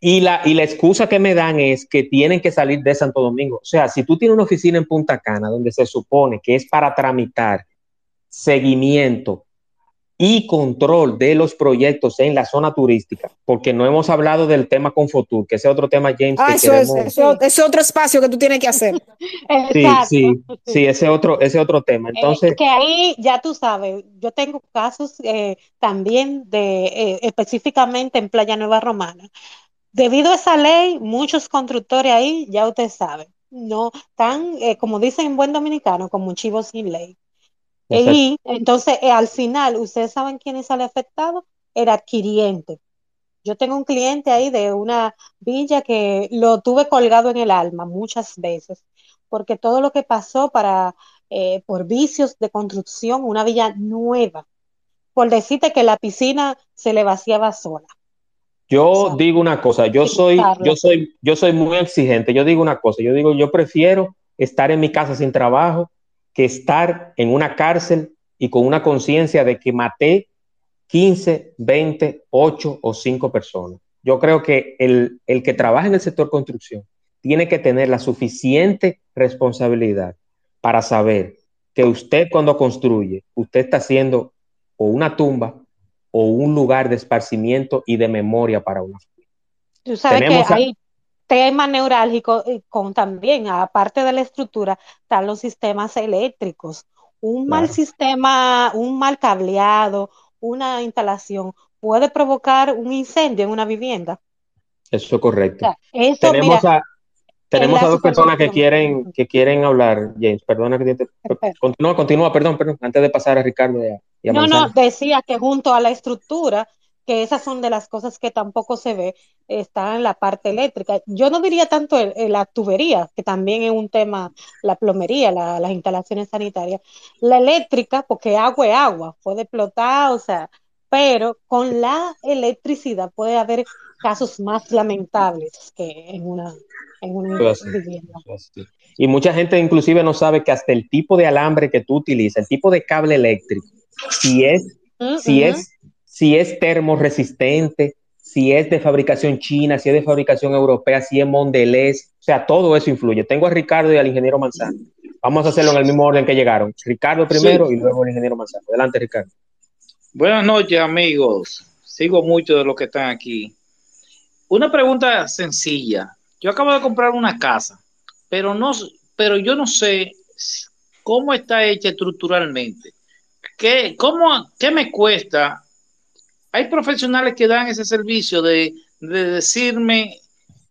Y la, y la excusa que me dan es que tienen que salir de Santo Domingo. O sea, si tú tienes una oficina en Punta Cana donde se supone que es para tramitar seguimiento y control de los proyectos en la zona turística, porque no hemos hablado del tema Confotur, que ese es otro tema, James, Ah, que eso es, queremos... eso, ese otro espacio que tú tienes que hacer. Sí, sí, sí, ese otro, ese otro tema. Entonces, Eh, que ahí ya tú sabes, yo tengo casos eh, también de eh, específicamente en Playa Nueva Romana. Debido a esa ley, muchos constructores ahí, ya ustedes saben, no están, eh, como dicen en buen dominicano, como un chivo sin ley. Exacto. Y entonces, eh, al final, ¿ustedes saben quién sale afectado? El adquiriente. Yo tengo un cliente ahí de una villa que lo tuve colgado en el alma muchas veces, porque todo lo que pasó para, eh, por vicios de construcción, una villa nueva, por decirte que la piscina se le vaciaba sola. Yo O sea, digo una cosa, yo soy, yo soy, yo soy muy exigente. Yo digo una cosa, yo digo, yo prefiero estar en mi casa sin trabajo que estar en una cárcel y con una conciencia de que maté 15, 20, 8 o 5 personas. Yo creo que el, el que trabaja en el sector construcción tiene que tener la suficiente responsabilidad para saber que usted cuando construye, usted está haciendo o una tumba o un lugar de esparcimiento y de memoria para una familia. Tú sabes que hay temas neurálgicos con también, aparte de la estructura, están los sistemas eléctricos. Un mal sistema, un mal cableado, una instalación puede provocar un incendio en una vivienda. Eso es correcto. tenemos a, tenemos a dos personas que quieren, que quieren hablar, James. Perdona que te... Continúa, continúa, perdón, perdón, antes de pasar a Ricardo y a, No, no, decía que junto a la estructura, que esas son de las cosas que tampoco se ve, está en la parte eléctrica. Yo no diría tanto la tubería, que también es un tema, la plomería, las instalaciones sanitarias. La eléctrica, porque agua es agua, puede explotar, o sea, pero con la electricidad puede haber casos más lamentables que en una, en una vivienda. Y mucha gente inclusive no sabe que hasta el tipo de alambre que tú utilizas, el tipo de cable eléctrico, si es, mm, si es, si es termoresistente, si es de fabricación china, si es de fabricación europea, si es Mondelez, o sea, todo eso influye. Tengo a Ricardo y al ingeniero Manzano. Vamos a hacerlo en el mismo orden que llegaron. Ricardo primero y luego el ingeniero Manzano. Adelante, Ricardo. Buenas noches, amigos. Sigo mucho de los que están aquí. Una pregunta sencilla. Yo acabo de comprar una casa, pero no, pero yo no sé cómo está hecha estructuralmente. ¿Qué, cómo, qué me cuesta? Hay profesionales que dan ese servicio de, decirme,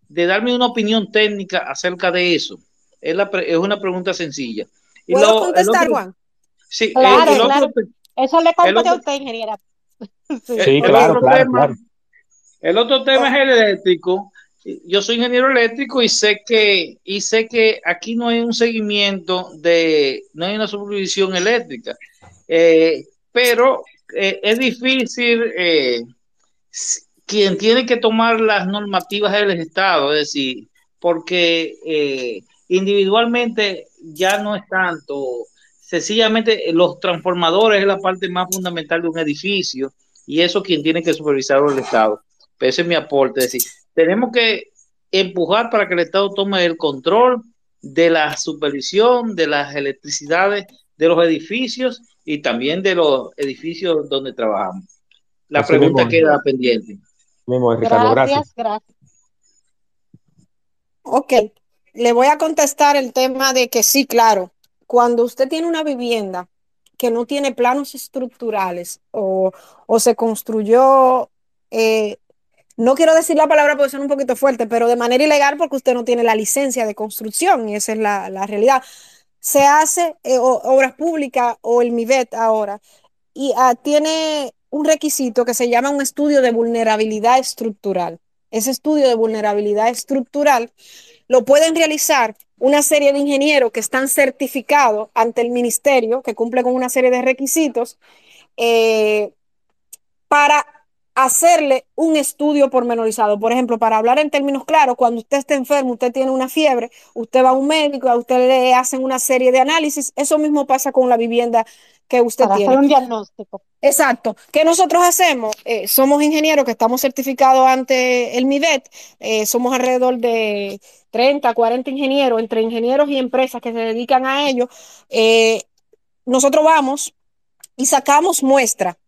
de darme una opinión técnica acerca de eso. Es, una pregunta sencilla. ¿Puedo contestar, Juan? Sí, claro, eso le conté a usted, ingeniera. sí, claro, claro. El otro tema es el eléctrico. Yo soy ingeniero eléctrico y sé que y sé que aquí no hay un seguimiento de, no hay una supervisión eléctrica, eh, pero eh, es difícil. Eh, quien tiene que tomar las normativas del Estado, es decir, porque individualmente ya no es tanto, sencillamente los transformadores es la parte más fundamental de un edificio y eso quien tiene que supervisar el Estado ese es mi aporte. Es decir, tenemos que empujar para que el Estado tome el control de la supervisión de las electricidades de los edificios y también de los edificios donde trabajamos. La pregunta queda pendiente. gracias, gracias. Ok, le voy a contestar el tema de que sí, claro, cuando usted tiene una vivienda que no tiene planos estructurales o, se construyó eh, no quiero decir la palabra porque son un poquito fuerte, pero de manera ilegal porque usted no tiene la licencia de construcción y esa es la, realidad. Se hace eh, obras públicas o el MIVET ahora y ah, tiene un requisito que se llama un estudio de vulnerabilidad estructural. Ese estudio de vulnerabilidad estructural lo pueden realizar una serie de ingenieros que están certificados ante el ministerio, que cumple con una serie de requisitos, eh, para hacerle un estudio pormenorizado. Por ejemplo, para hablar en términos claros, cuando usted está enfermo, usted tiene una fiebre, usted va a un médico, a usted le hacen una serie de análisis. Eso mismo pasa con la vivienda que usted para tiene. Hacer un diagnóstico. Exacto. ¿Qué nosotros hacemos? Eh, somos ingenieros que estamos certificados ante el MIDET. Eh, somos alrededor de 30, 40 ingenieros, entre ingenieros y empresas que se dedican a ello. Eh, nosotros vamos y sacamos muestra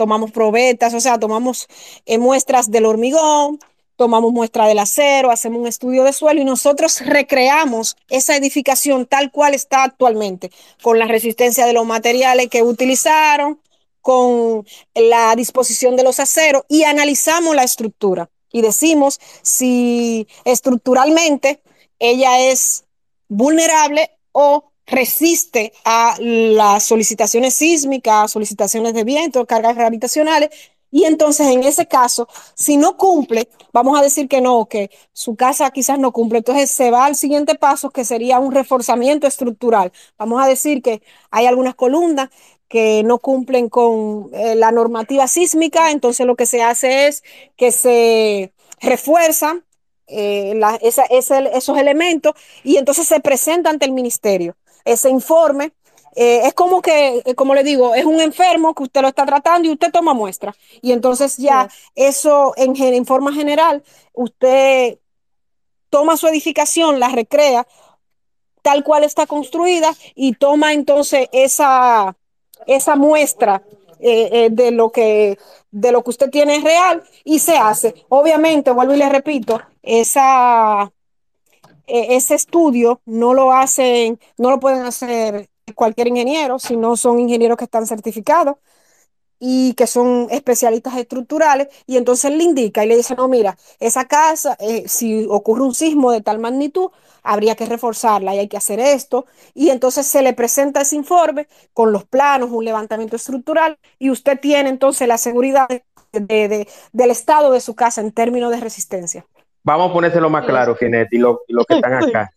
tomamos probetas, o sea, tomamos eh, muestras del hormigón, tomamos muestra del acero, hacemos un estudio de suelo y nosotros recreamos esa edificación tal cual está actualmente, con la resistencia de los materiales que utilizaron, con la disposición de los aceros y analizamos la estructura y decimos si estructuralmente ella es vulnerable o resiste a las solicitaciones sísmicas, solicitaciones de viento, cargas gravitacionales. Y entonces, en ese caso, si no cumple, vamos a decir que no, que su casa quizás no cumple. Entonces se va al siguiente paso, que sería un reforzamiento estructural. Vamos a decir que hay algunas columnas que no cumplen con eh, la normativa sísmica, entonces lo que se hace es que se refuerzan eh, esos elementos y entonces se presenta ante el ministerio ese informe. Eh, es como que, eh, como le digo, es un enfermo que usted lo está tratando y usted toma muestra. Y entonces ya eso en, en forma general, usted toma su edificación, la recrea tal cual está construida y toma entonces esa, esa muestra eh, de lo que de lo que usted tiene es real y se hace. Obviamente, vuelvo y le repito, esa, ese estudio no lo hacen, no lo pueden hacer cualquier ingeniero, si no son ingenieros que están certificados y que son especialistas estructurales, y entonces le indica y le dice, no, mira, esa casa, eh, si ocurre un sismo de tal magnitud, habría que reforzarla y hay que hacer esto, y entonces se le presenta ese informe con los planos, un levantamiento estructural, y usted tiene entonces la seguridad de, del estado de su casa en términos de resistencia. Vamos a ponérselo más claro, Finetti, y lo, y lo que están acá.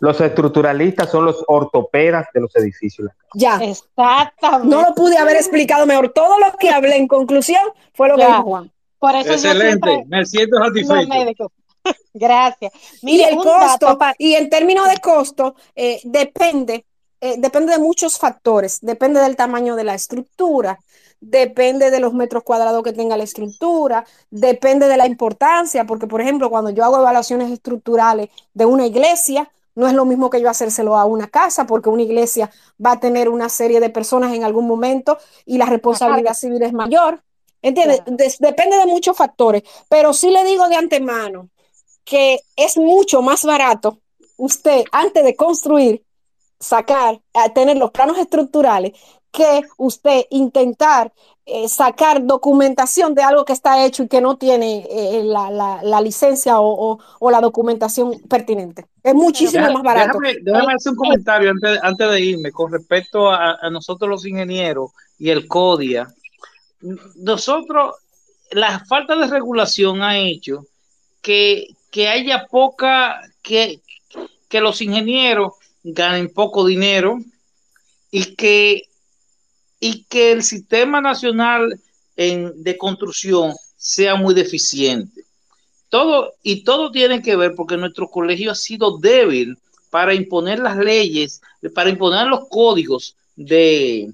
Los estructuralistas son los ortopedas de los edificios. Ya. Exactamente. No lo pude haber explicado mejor. Todo lo que hablé en conclusión fue lo que dijo Juan. Por eso Excelente, me siento satisfecho. Gracias. y el costo, y en términos de costo, eh, depende, eh, depende de muchos factores. Depende del tamaño de la estructura, depende de los metros cuadrados que tenga la estructura, depende de la importancia, porque por ejemplo, cuando yo hago evaluaciones estructurales de una iglesia, no es lo mismo que yo hacérselo a una casa, porque una iglesia va a tener una serie de personas en algún momento y la responsabilidad civil es mayor. ¿Entiendes? depende de muchos factores, pero sí le digo de antemano que es mucho más barato usted, antes de construir, sacar, tener los planos estructurales, que usted intentar eh, sacar documentación de algo que está hecho y que no tiene eh, la, licencia o, la documentación pertinente. Es muchísimo más barato. Déjame, hacer un comentario antes, de irme con respecto a, nosotros los ingenieros y el CODIA. Nosotros, la falta de regulación ha hecho que, haya poca, que, que los ingenieros ganen poco dinero y que y que el sistema nacional de construcción sea muy deficiente. Todo, y todo tiene que ver porque nuestro colegio ha sido débil para imponer las leyes, para imponer los códigos de,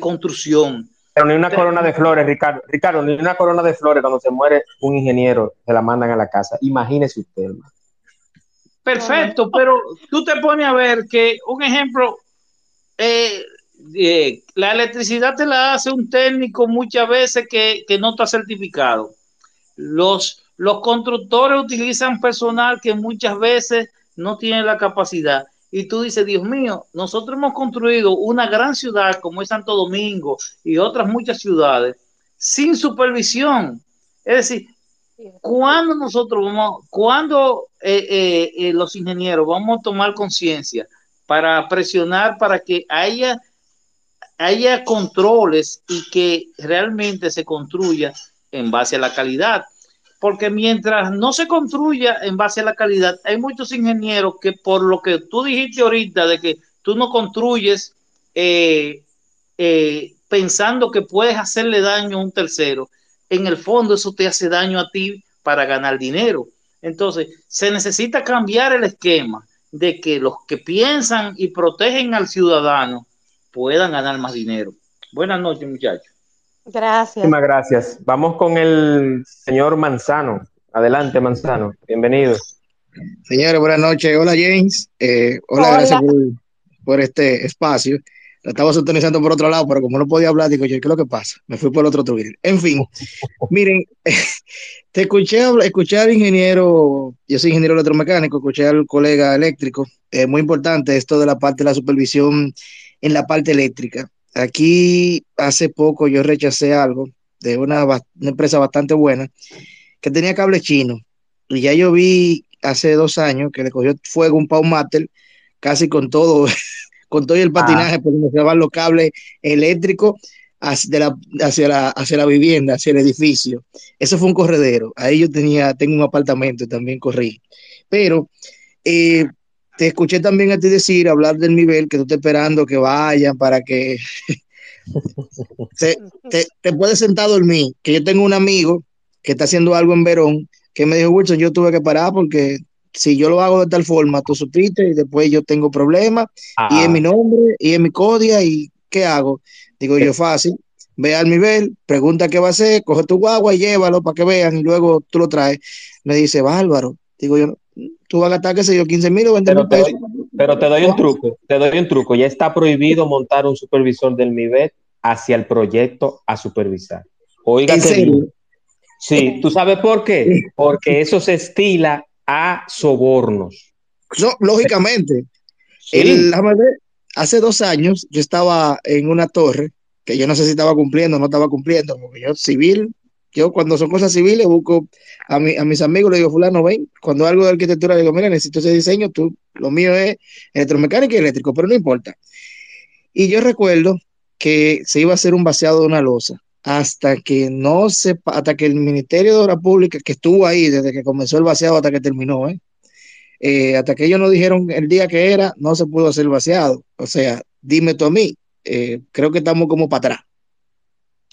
construcción. Pero ni una corona de flores, Ricardo. Ricardo, ni una corona de flores cuando se muere un ingeniero, se la mandan a la casa. Imagínese usted. Perfecto, pero tú te pones a ver que un ejemplo, eh, eh, la electricidad te la hace un técnico muchas veces que, no está certificado. Los, los constructores utilizan personal que muchas veces no tiene la capacidad. Y tú dices, Dios mío, nosotros hemos construido una gran ciudad como es Santo Domingo y otras muchas ciudades sin supervisión. Es decir, cuando nosotros vamos, cuando eh, eh, los ingenieros vamos a tomar conciencia para presionar para que haya haya controles y que realmente se construya en base a la calidad. Porque mientras no se construya en base a la calidad, hay muchos ingenieros que por lo que tú dijiste ahorita de que tú no construyes eh, eh, pensando que puedes hacerle daño a un tercero, en el fondo eso te hace daño a ti para ganar dinero. Entonces, se necesita cambiar el esquema de que los que piensan y protegen al ciudadano puedan ganar más dinero. Buenas noches, muchachos. Gracias. Muchísimas gracias. Vamos con el señor Manzano. Adelante, Manzano. Bienvenido. Señores, buenas noches. Hola, James. Eh, hola, gracias por, este espacio. La estaba sintonizando por otro lado, pero como no podía hablar, digo yo, ¿qué es lo que pasa? Me fui por otro Twitter. En fin, miren, te escuché, escuché al ingeniero, yo soy ingeniero electromecánico, escuché al colega eléctrico. Es muy importante esto de la parte de la supervisión en la parte eléctrica. Aquí hace poco yo rechacé algo de una, empresa bastante buena que tenía cable chino. Y ya yo vi hace dos años que le cogió fuego un Pau Matter casi con todo, con todo el ah. patinaje, porque se van los cables eléctricos hacia la, hacia, la, hacia la vivienda, hacia el edificio. Eso fue un corredero. Ahí yo tenía, tengo un apartamento, también corrí. Pero eh, te escuché también a ti decir, hablar del nivel, que tú estás esperando que vayan para que te, te, puedes sentar a dormir. Que yo tengo un amigo que está haciendo algo en Verón, que me dijo, Wilson, yo tuve que parar porque si yo lo hago de tal forma, tú supiste y después yo tengo problemas y es mi nombre y es mi codia y ¿qué hago? Digo yo fácil, ve al nivel, pregunta qué va a hacer, coge tu guagua y llévalo para que vean y luego tú lo traes. Me dice, bárbaro. Digo yo, tú vas a gastar, qué sé yo, 15 mil o 20 mil pesos. pero te doy un truco, te doy un truco. Ya está prohibido montar un supervisor del MIBET hacia el proyecto a supervisar. Oiga. Sí, ¿tú sabes por qué? Porque eso se estila a sobornos. No, lógicamente. Sí. El- hace dos años yo estaba en una torre que yo no sé si estaba cumpliendo o no estaba cumpliendo, porque yo civil, yo cuando son cosas civiles busco a, mi- a mis amigos, le digo, fulano, ven, cuando algo de arquitectura, le digo, mira, necesito ese diseño, tú, lo mío es electromecánica y eléctrico, pero no importa. Y yo recuerdo que se iba a hacer un vaciado de una losa hasta que no se, hasta que el Ministerio de Obras Públicas, que estuvo ahí desde que comenzó el vaciado hasta que terminó, ¿eh? Eh, hasta que ellos nos dijeron el día que era, no se pudo hacer vaciado. O sea, dime tú a mí, eh, creo que estamos como para atrás.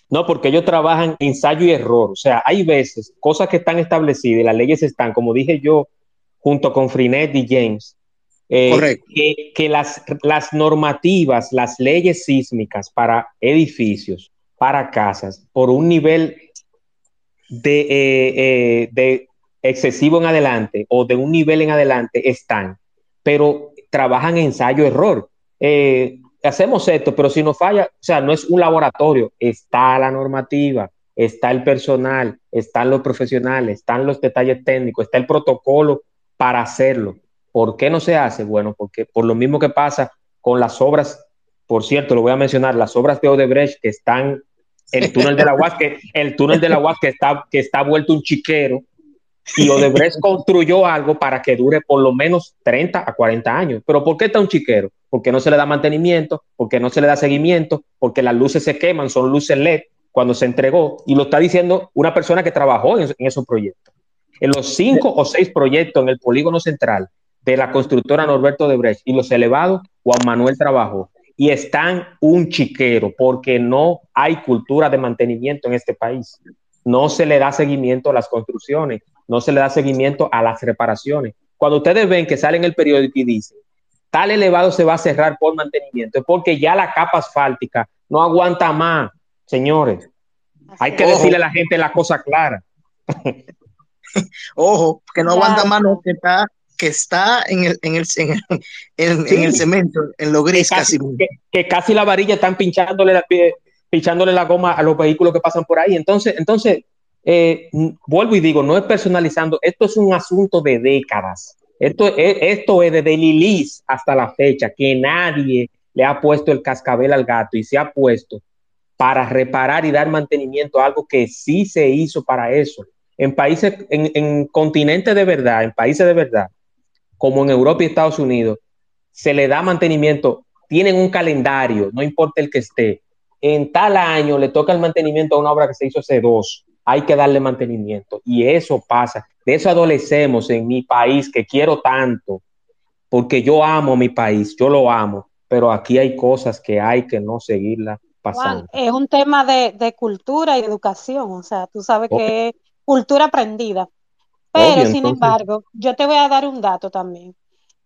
No, porque ellos trabajan ensayo y error. O sea, hay veces cosas que están establecidas y las leyes están, como dije yo, junto con Frinet y James, eh, que, que las, las normativas, las leyes sísmicas para edificios, para casas, por un nivel de, eh, eh, de excesivo en adelante o de un nivel en adelante están, pero trabajan ensayo-error. Eh, hacemos esto, pero si nos falla, o sea, no es un laboratorio, está la normativa, está el personal, están los profesionales, están los detalles técnicos, está el protocolo para hacerlo. ¿Por qué no se hace? Bueno, porque por lo mismo que pasa con las obras, por cierto, lo voy a mencionar, las obras de Odebrecht que están, el túnel de la que, el túnel de la UAS que está, que está vuelto un chiquero, y Odebrecht construyó algo para que dure por lo menos 30 a 40 años. ¿Pero por qué está un chiquero? Porque no se le da mantenimiento, porque no se le da seguimiento, porque las luces se queman, son luces LED cuando se entregó, y lo está diciendo una persona que trabajó en, en esos proyectos. En los cinco o seis proyectos en el polígono central de la constructora Norberto de Brecht y los elevados, Juan Manuel trabajó. Y están un chiquero porque no hay cultura de mantenimiento en este país. No se le da seguimiento a las construcciones, no se le da seguimiento a las reparaciones. Cuando ustedes ven que sale en el periódico y dicen, tal elevado se va a cerrar por mantenimiento, es porque ya la capa asfáltica no aguanta más, señores. Hay que Ojo. decirle a la gente la cosa clara. Ojo, que no aguanta mano, que está, que está en el, en el, en el, en- Sí. en el cemento, en lo que gris casi, casi. que, que casi la varilla están pinchándole la, pinchándole la goma a los vehículos que pasan por ahí. Entonces, entonces eh, vuelvo y digo, no es personalizando, esto es un asunto de décadas. Esto es, esto es desde Lilis hasta la fecha, que nadie le ha puesto el cascabel al gato y se ha puesto para reparar y dar mantenimiento a algo que sí se hizo para eso. En países, en, en continentes de verdad, en países de verdad, como en Europa y Estados Unidos, se le da mantenimiento, tienen un calendario, no importa el que esté. En tal año le toca el mantenimiento a una obra que se hizo hace dos, hay que darle mantenimiento. Y eso pasa, de eso adolecemos en mi país que quiero tanto, porque yo amo mi país, yo lo amo, pero aquí hay cosas que hay que no seguirla Juan, pasando. es un tema de, de cultura y educación, o sea, tú sabes que es cultura aprendida. Pero, Obvio, sin entonces- embargo, yo te voy a dar un dato también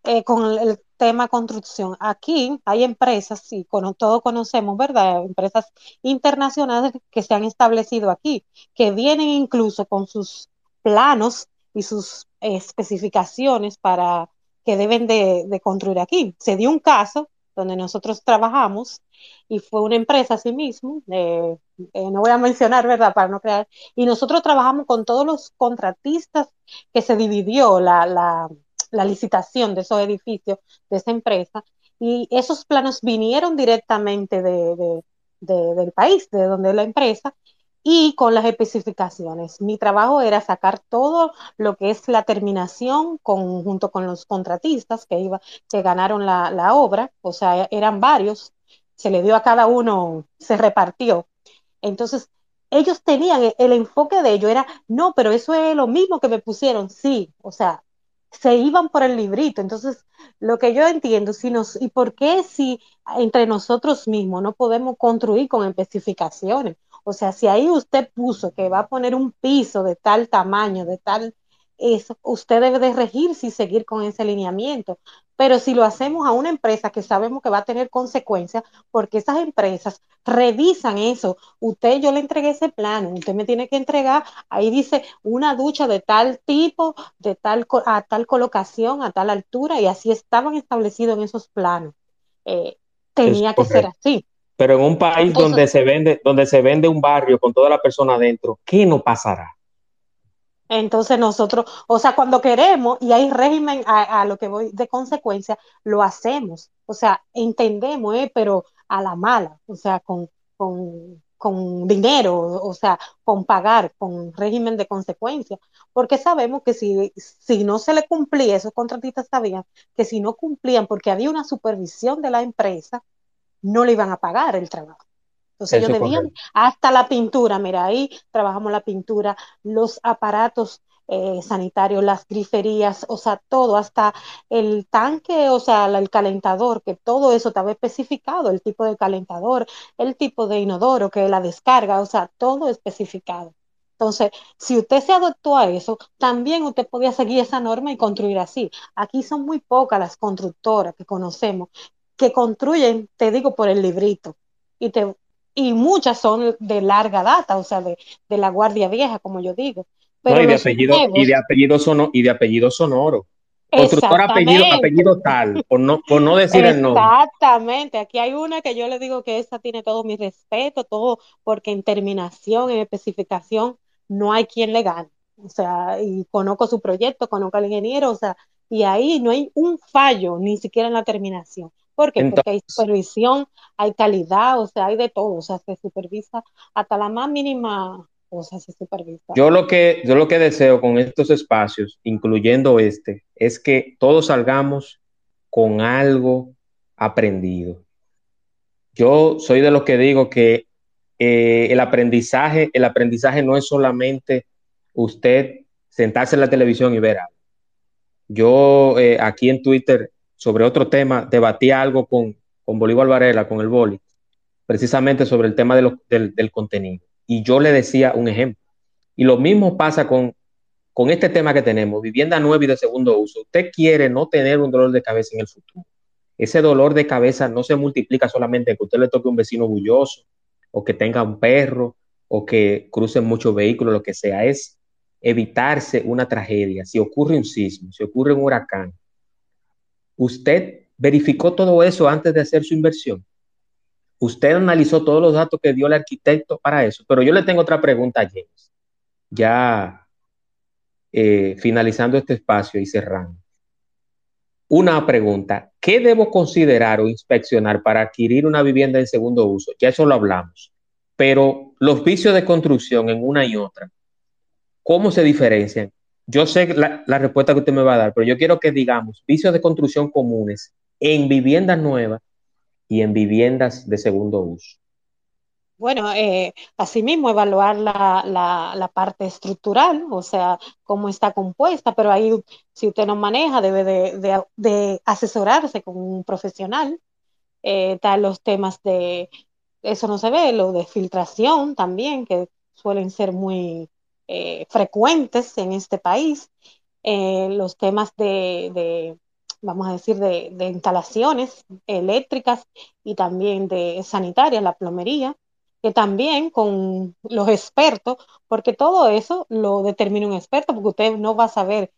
eh, con el, el tema construcción. Aquí hay empresas, sí, cono- todos conocemos, ¿verdad? Empresas internacionales que se han establecido aquí, que vienen incluso con sus planos y sus especificaciones para que deben de, construir aquí. Se dio un caso donde nosotros trabajamos y fue una empresa así mismo, eh, eh, no voy a mencionar, ¿verdad? Para no crear. Y nosotros trabajamos con todos los contratistas que se dividió la, la licitación de esos edificios de esa empresa y esos planos vinieron directamente de, de, de, del país, de donde la empresa, y con las especificaciones. Mi trabajo era sacar todo lo que es la terminación junto con los contratistas que, iba, que ganaron la, la obra, o sea, eran varios, se le dio a cada uno, se repartió. Entonces, ellos tenían el, el enfoque de ellos, era, no, pero eso es lo mismo que me pusieron, sí, o sea, se iban por el librito. Entonces, lo que yo entiendo, si nos, ¿y por qué si entre nosotros mismos no podemos construir con especificaciones? O sea, si ahí usted puso que va a poner un piso de tal tamaño, de tal eso, usted debe de regirse y seguir con ese lineamiento. Pero si lo hacemos a una empresa que sabemos que va a tener consecuencias, porque esas empresas revisan eso. Usted, yo le entregué ese plano, usted me tiene que entregar, ahí dice una ducha de tal tipo, de tal a tal colocación, a tal altura, y así estaban establecidos en esos planos. Eh, tenía que ser así. Pero en un país donde se vende, donde se vende un barrio con toda la persona adentro, ¿qué no pasará? Entonces nosotros, o sea, cuando queremos y hay régimen a, lo que voy de consecuencia, lo hacemos. O sea, entendemos, ¿eh? pero a la mala, o sea, con, con, con dinero, o sea, con pagar, con régimen de consecuencia, porque sabemos que si, si no se le cumplía, esos contratistas sabían que si no cumplían, porque había una supervisión de la empresa, no le iban a pagar el trabajo. Entonces ellos debían, hasta la pintura, mira, ahí trabajamos la pintura, los aparatos eh, sanitarios, las griferías, o sea, todo, hasta el tanque, o sea, el calentador, que todo eso estaba especificado, el tipo de calentador, el tipo de inodoro, que la descarga, o sea, todo especificado. Entonces, si usted se adoptó a eso, también usted podía seguir esa norma y construir así. Aquí son muy pocas las constructoras que conocemos que construyen, te digo, por el librito. Y te, y muchas son de larga data, o sea, de, la Guardia Vieja, como yo digo. Pero y, de apellido, y, de apellido sono, y de apellido sonoro. Constructor apellido, apellido tal, por no, por no decir el nombre. Exactamente, aquí hay una que yo le digo que esa tiene todo mi respeto, todo, porque en terminación, en especificación, no hay quien le gane. O sea, y conozco su proyecto, conozco al ingeniero, o sea, y ahí no hay un fallo, ni siquiera en la terminación. ¿Por qué? Porque hay supervisión, hay calidad, o sea, hay de todo, o sea, se supervisa hasta la más mínima cosa se supervisa. Yo lo que, yo lo que deseo con estos espacios, incluyendo este, es que todos salgamos con algo aprendido. Yo soy de los que digo que eh, el aprendizaje, el aprendizaje no es solamente usted sentarse en la televisión y ver algo. Yo eh, aquí en Twitter sobre otro tema, debatía algo con, con Bolívar Varela, con el Boli, precisamente sobre el tema de del, contenido. Y yo le decía un ejemplo. Y lo mismo pasa con, con este tema que tenemos, vivienda nueva y de segundo uso. Usted quiere no tener un dolor de cabeza en el futuro. Ese dolor de cabeza no se multiplica solamente que usted le toque un vecino bulloso o que tenga un perro o que crucen muchos vehículos, lo que sea, es evitarse una tragedia. Si ocurre un sismo, si ocurre un huracán, ¿Usted verificó todo eso antes de hacer su inversión? Usted analizó todos los datos que dio el arquitecto para eso. Pero yo le tengo otra pregunta a James, ya eh, finalizando este espacio y cerrando. Una pregunta, ¿qué debo considerar o inspeccionar para adquirir una vivienda en segundo uso? Ya eso lo hablamos, pero los vicios de construcción en una y otra, ¿cómo se diferencian? Yo sé la, respuesta que usted me va a dar, pero yo quiero que digamos vicios de construcción comunes en viviendas nuevas y en viviendas de segundo uso. Bueno, eh, asimismo evaluar la, la, parte estructural, o sea, cómo está compuesta, pero ahí si usted no maneja debe de, de, asesorarse con un profesional. Eh, tal los temas de, eso no se ve, lo de filtración también, que suelen ser muy, eh, frecuentes en este país, eh, los temas de, vamos a decir, de, instalaciones eléctricas y también de sanitarias, la plomería, que también con los expertos, porque todo eso lo determina un experto, porque usted no va a saber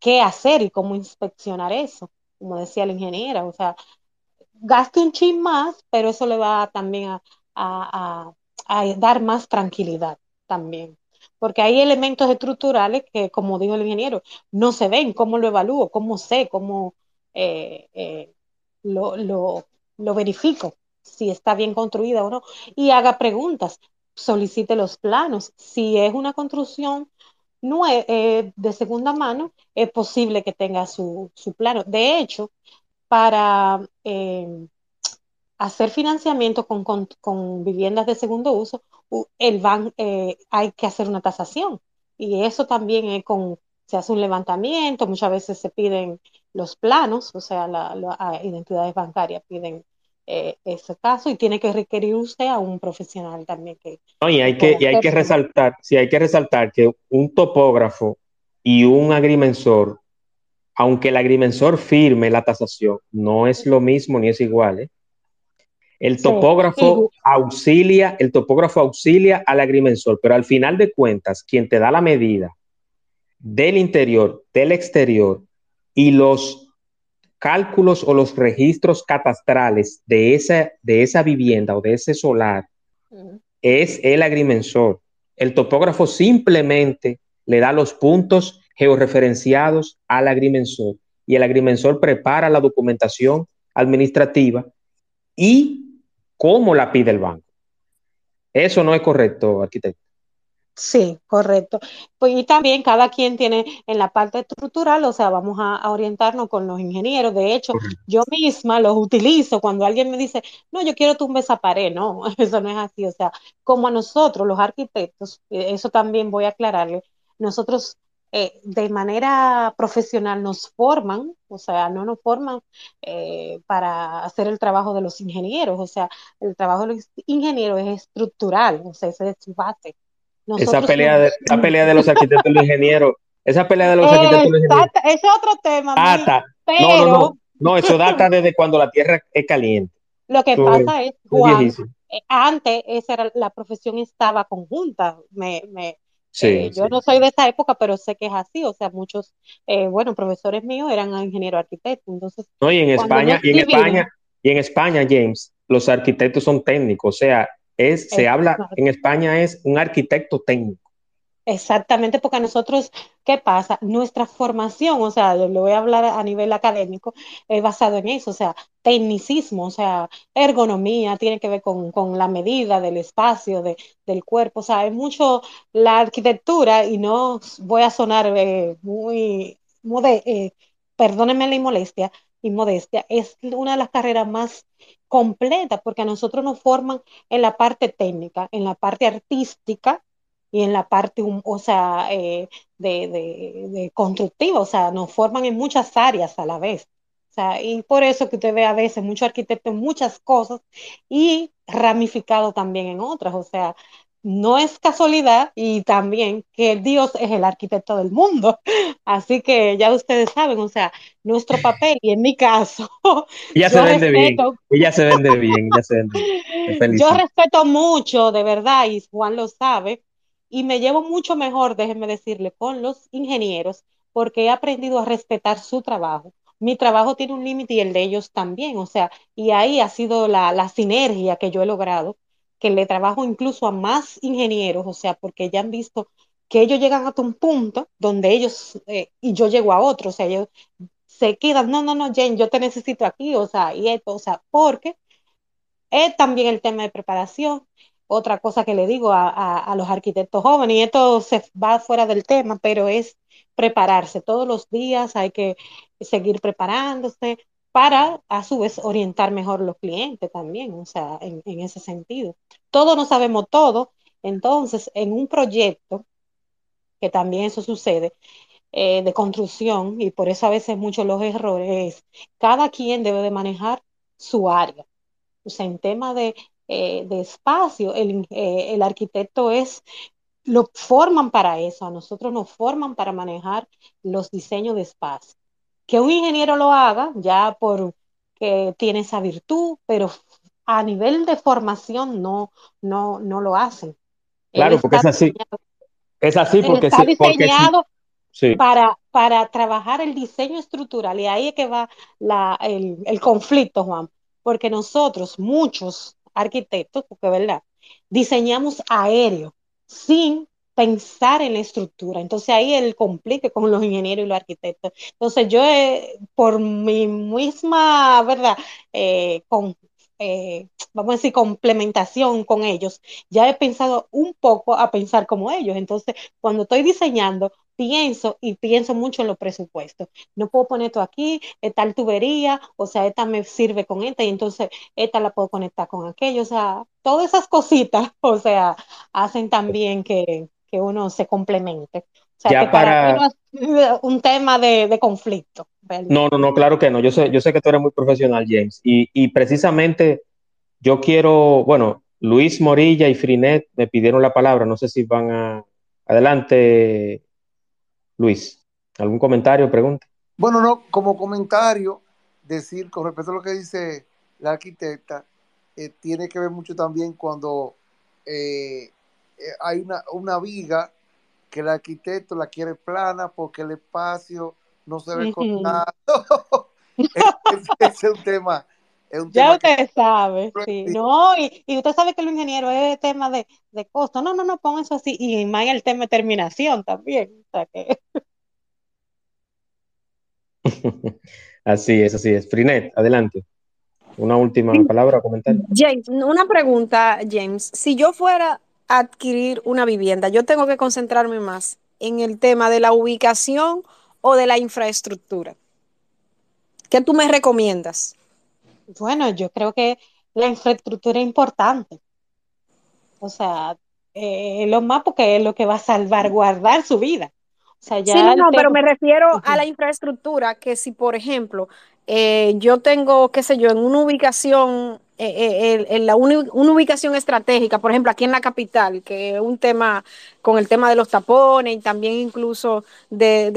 qué hacer y cómo inspeccionar eso, como decía la ingeniera, o sea, gaste un chin más, pero eso le va también a dar más tranquilidad también porque hay elementos estructurales que, como dijo el ingeniero, no se ven, cómo lo evalúo, cómo sé, cómo eh, eh, lo, lo, verifico, si está bien construida o no, y haga preguntas, solicite los planos. Si es una construcción no eh, de segunda mano, es posible que tenga su, su plano. De hecho, para hacer financiamiento con, con, viviendas de segundo uso, el ban, eh, hay que hacer una tasación. Y eso también es con, se hace un levantamiento, muchas veces se piden los planos, o sea, las identidades bancarias piden eh, ese caso y tiene que requerir usted a un profesional también que... y hay que, y hay que resaltar, sí, hay que resaltar que un topógrafo y un agrimensor, aunque el agrimensor firme la tasación, no es lo mismo ni es igual, ¿eh? El topógrafo auxilia, el topógrafo auxilia al agrimensor, pero al final de cuentas, quien te da la medida del interior, del exterior y los cálculos o los registros catastrales de esa, de esa vivienda o de ese solar es el agrimensor. El topógrafo simplemente le da los puntos georreferenciados al agrimensor y el agrimensor prepara la documentación administrativa y cómo la pide el banco. Eso no es correcto, arquitecto. Sí, correcto. Pues y también cada quien tiene en la parte estructural, o sea, vamos a, orientarnos con los ingenieros. De hecho, yo misma los utilizo cuando alguien me dice, no, yo quiero tumbar esa pared. No, eso no es así. O sea, como a nosotros, los arquitectos, eh, eso también voy a aclararle, nosotros eh, de manera profesional nos forman, o sea, no nos forman eh, para hacer el trabajo de los ingenieros, o sea, el trabajo de los ingenieros es estructural, o sea, esa es su base esa pelea, de, esa pelea de los arquitectos y los ingenieros, esa pelea de los arquitectos y los ingenieros. Es otro tema. Data. no, no, no, no, eso data desde cuando la tierra es caliente. Lo que pasa es, Juan, eh, antes esa era, la profesión estaba conjunta. Me, me, sí, eh, yo no soy de esa época, pero sé que es así. O sea, muchos, eh, bueno, profesores míos eran ingenieros arquitectos. Entonces, no, y en España, y en España, y en España, James, los arquitectos son técnicos. O sea, es, se habla, en España es un arquitecto técnico. Exactamente, porque a nosotros, ¿qué pasa? Nuestra formación, o sea, lo voy a hablar a nivel académico, es basado en eso, o sea, tecnicismo, o sea, ergonomía, tiene que ver con, la medida del espacio, de, del cuerpo, o sea, es mucho la arquitectura, y no voy a sonar eh, muy, eh, perdónenme la inmolestia, inmodestia, es una de las carreras más completas porque a nosotros nos forman en la parte técnica, en la parte artística y en la parte, o sea, eh, de, de, constructiva, o sea, nos forman en muchas áreas a la vez. O sea, y por eso que usted ve a veces mucho arquitecto en muchas cosas y ramificado también en otras. O sea, no es casualidad y también que Dios es el arquitecto del mundo. Así que ya ustedes saben, o sea, nuestro papel y en mi caso. Ella se vende bien. Ella se vende bien. se vende Yo respeto mucho, de verdad, y Juan lo sabe, y me llevo mucho mejor, déjenme decirle, con los ingenieros, porque he aprendido a respetar su trabajo. Mi trabajo tiene un límite y el de ellos también, o sea, y ahí ha sido la, la sinergia que yo he logrado que le trabajo incluso a más ingenieros, o sea, porque ya han visto que ellos llegan hasta un punto donde ellos, eh, y yo llego a otro, o sea, ellos se quedan, no, no, no, Jane, yo te necesito aquí, o sea, y esto, o sea, porque es también el tema de preparación. Otra cosa que le digo a, a los arquitectos jóvenes, y esto se va fuera del tema, pero es prepararse todos los días, hay que seguir preparándose, para a su vez orientar mejor los clientes también, o sea, en, ese sentido. Todos no sabemos todo, entonces en un proyecto, que también eso sucede, eh, de construcción, y por eso a veces muchos los errores, cada quien debe de manejar su área. O sea, en tema de, eh, espacio, el, eh, el arquitecto es lo forman para eso, a nosotros nos forman para manejar los diseños de espacio. Que un ingeniero lo haga, ya por que tiene esa virtud, pero a nivel de formación no, no, no lo hacen. Claro, porque es así. Es así porque está diseñado Para, para trabajar el diseño estructural y ahí es que va la, el, el conflicto, Juan, porque nosotros, muchos arquitectos, porque verdad, diseñamos aéreo sin pensar en la estructura. Entonces ahí el complique con los ingenieros y los arquitectos. Entonces yo, eh, por mi misma, ¿verdad? Eh, con, eh, vamos a decir, complementación con ellos, ya he pensado un poco a pensar como ellos. Entonces, cuando estoy diseñando, pienso y pienso mucho en los presupuestos. No puedo poner esto aquí, tal tubería, o sea, esta me sirve con esta y entonces esta la puedo conectar con aquello. O sea, todas esas cositas, o sea, hacen también que, que uno se complemente. O sea, que para, no es un tema de, conflicto. No, no, no, claro que no. Yo sé, yo sé que tú eres muy profesional, James. Y, precisamente yo quiero, bueno, Luis Morilla y Frinet me pidieron la palabra. No sé si van a. Adelante, Luis. ¿Algún comentario, pregunta? Bueno, no, como comentario, decir con respecto a lo que dice la arquitecta, eh, tiene que ver mucho también cuando eh, eh, hay una, una viga que el arquitecto la quiere plana porque el espacio no se ve con nada. es, un tema. Ya usted sabe, sí. No, y, y, usted sabe que el ingeniero es tema de, de costo. No, no, no, pon eso así. Y más el tema de terminación también. O sea que... así es, así es. Frinet, adelante. Una última palabra o comentario. James, una pregunta, James. Si yo fuera a adquirir una vivienda, yo tengo que concentrarme más en el tema de la ubicación o de la infraestructura. ¿Qué tú me recomiendas? Bueno, yo creo que la infraestructura es importante. O sea, eh, lo más porque es lo que va a salvaguardar su vida. O sea, ya sí, no, no, pero me refiero a la infraestructura, que si, por ejemplo, eh, yo tengo, qué sé yo, en una ubicación, eh, eh, en la una ubicación estratégica, por ejemplo, aquí en la capital, que es un tema con el tema de los tapones y también incluso de,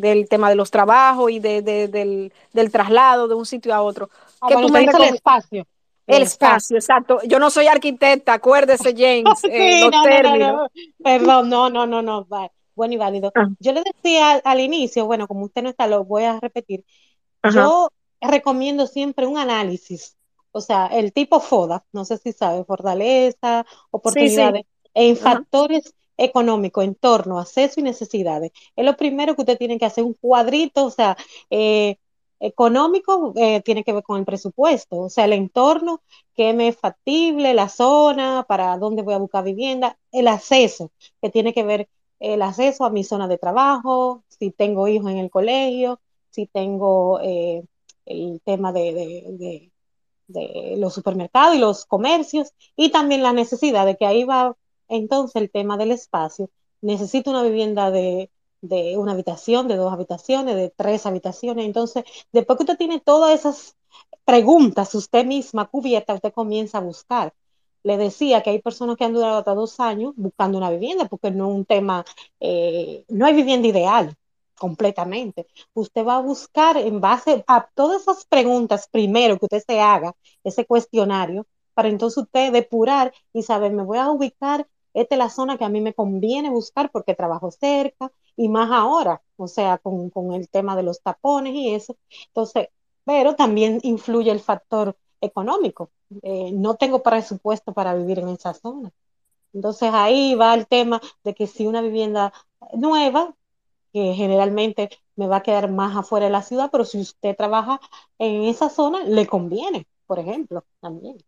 del tema de los trabajos y de, del, del, traslado de un sitio a otro. Ah, tú me el espacio. El espacio, exacto. Yo no soy arquitecta, acuérdese, James. sí, los no, términos. No, Perdón, no, no, no, no. Bueno y válido. Ah. Yo le decía al, al, inicio, bueno, como usted no está, lo voy a repetir. Yo recomiendo siempre un análisis, o sea, el tipo FODA, no sé si sabe, fortaleza, oportunidades, en factores económicos, entorno, acceso y necesidades. Es lo primero que usted tiene que hacer, un cuadrito, o sea, eh, económico eh, tiene que ver con el presupuesto, o sea, el entorno, que me es factible, la zona, para dónde voy a buscar vivienda, el acceso, que tiene que ver el acceso a mi zona de trabajo, si tengo hijos en el colegio, si tengo eh, el tema de, los supermercados y los comercios, y también la necesidad de que ahí va entonces el tema del espacio. Necesito una vivienda de, de una habitación, de dos habitaciones, de tres habitaciones. Entonces, después que usted tiene todas esas preguntas usted misma cubiertas, usted comienza a buscar. Le decía que hay personas que han durado hasta dos años buscando una vivienda, porque no es un tema, eh, no hay vivienda ideal completamente. Usted va a buscar en base a todas esas preguntas primero que usted se haga, ese cuestionario, para entonces usted depurar y saber, me voy a ubicar, esta es la zona que a mí me conviene buscar porque trabajo cerca y más ahora, o sea, con, el tema de los tapones y eso. Entonces, pero también influye el factor económico. Eh, no tengo presupuesto para vivir en esa zona. Entonces ahí va el tema de que si una vivienda nueva que generalmente me va a quedar más afuera de la ciudad, pero si usted trabaja en esa zona, le conviene, por ejemplo, también.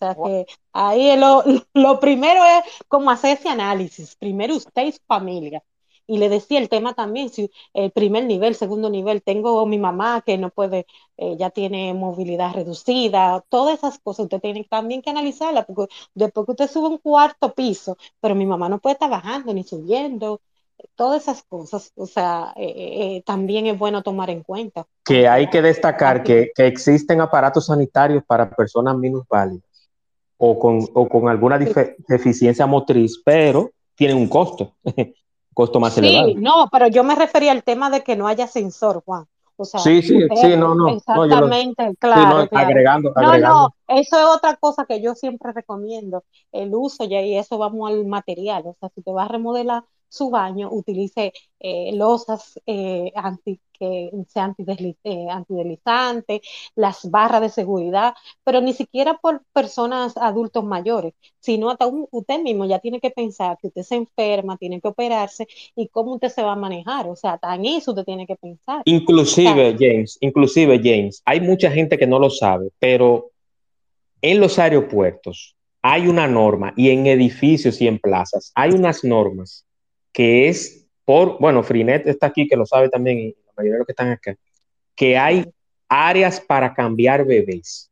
O sea que ahí lo, lo primero es como hacer ese análisis. Primero usted y su familia. Y le decía el tema también, si el primer nivel, segundo nivel, tengo mi mamá que no puede, eh, ya tiene movilidad reducida, todas esas cosas usted tiene también que analizarlas, porque después que usted sube un cuarto piso, pero mi mamá no puede estar bajando ni subiendo, todas esas cosas, o sea, eh, eh, eh, también es bueno tomar en cuenta. Que hay que destacar que, que existen aparatos sanitarios para personas minusválidas o con, o con alguna deficiencia motriz, pero tienen un costo, costo más elevado. Sí, no, pero yo me refería al tema de que no haya sensor, Juan. O sea, sí, sí, sí, no, no. Exactamente, claro, Agregando, No, no, eso es otra cosa que yo siempre recomiendo, el uso, ya, y eso vamos al material. O sea, si te vas a remodelar su baño utilice eh, losas eh, anti, que sea eh, antideslizante, las barras de seguridad, pero ni siquiera por personas adultos mayores, sino hasta usted mismo ya tiene que pensar que usted se enferma, tiene que operarse y cómo usted se va a manejar, o sea, tan eso usted tiene que pensar. Inclusive, James, inclusive, James, hay mucha gente que no lo sabe, pero en los aeropuertos hay una norma y en edificios y en plazas hay unas normas que es por, bueno, Frinet está aquí, que lo sabe también, y la mayoría de los que están acá, que hay áreas para cambiar bebés,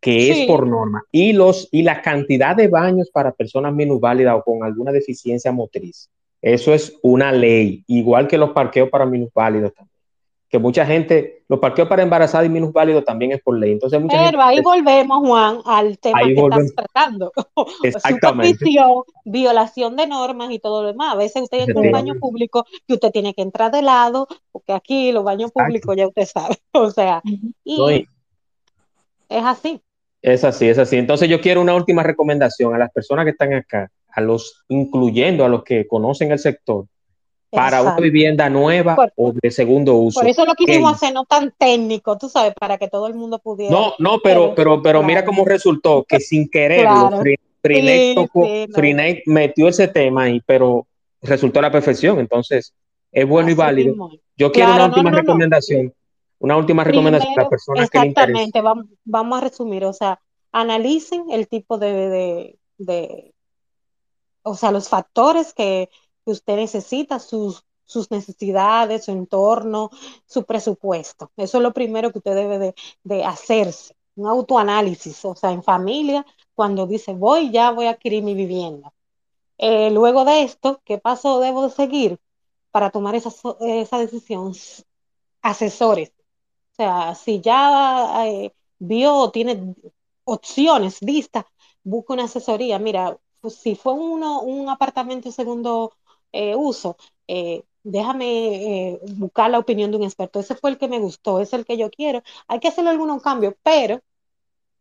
que es por norma, y, los, y la cantidad de baños para personas minusválidas o con alguna deficiencia motriz. Eso es una ley, igual que los parqueos para minusválidos también que mucha gente, los parqueos para embarazadas y minusválidos también es por ley. Entonces, Pero ahí volvemos, Juan, al tema que estás tratando. Exactamente. violación de normas y todo lo demás. A veces usted entra en un baño público y usted tiene que entrar de lado, porque aquí los baños públicos ya usted sabe. O sea, y es así. Es así, es así. Entonces yo quiero una última recomendación a las personas que están acá, a los, incluyendo a los que conocen el sector, para una vivienda nueva o de segundo uso. Por eso lo quisimos hacer no tan técnico, tú sabes, para que todo el mundo pudiera. No, no, pero, pero, pero mira cómo resultó, que sin quererlo, Freenet metió ese tema ahí, pero resultó a la perfección, entonces es bueno y válido. Yo quiero una última recomendación, una última recomendación para personas que Exactamente, vamos, vamos a resumir, o sea, analicen el tipo de, de, o sea, los factores que, usted necesita, sus, sus necesidades, su entorno, su presupuesto. Eso es lo primero que usted debe de, hacerse, un autoanálisis, o sea, en familia, cuando dice, voy, ya voy a adquirir mi vivienda. Eh, luego de esto, ¿qué paso debo de seguir para tomar esa, esa decisión? Asesores. O sea, si ya eh, vio o tiene opciones vistas, busca una asesoría. Mira, si fue uno, un apartamento segundo eh, uso, déjame buscar la opinión de un experto. Ese fue el que me gustó, es el que yo quiero. Hay que hacerle algunos cambios, pero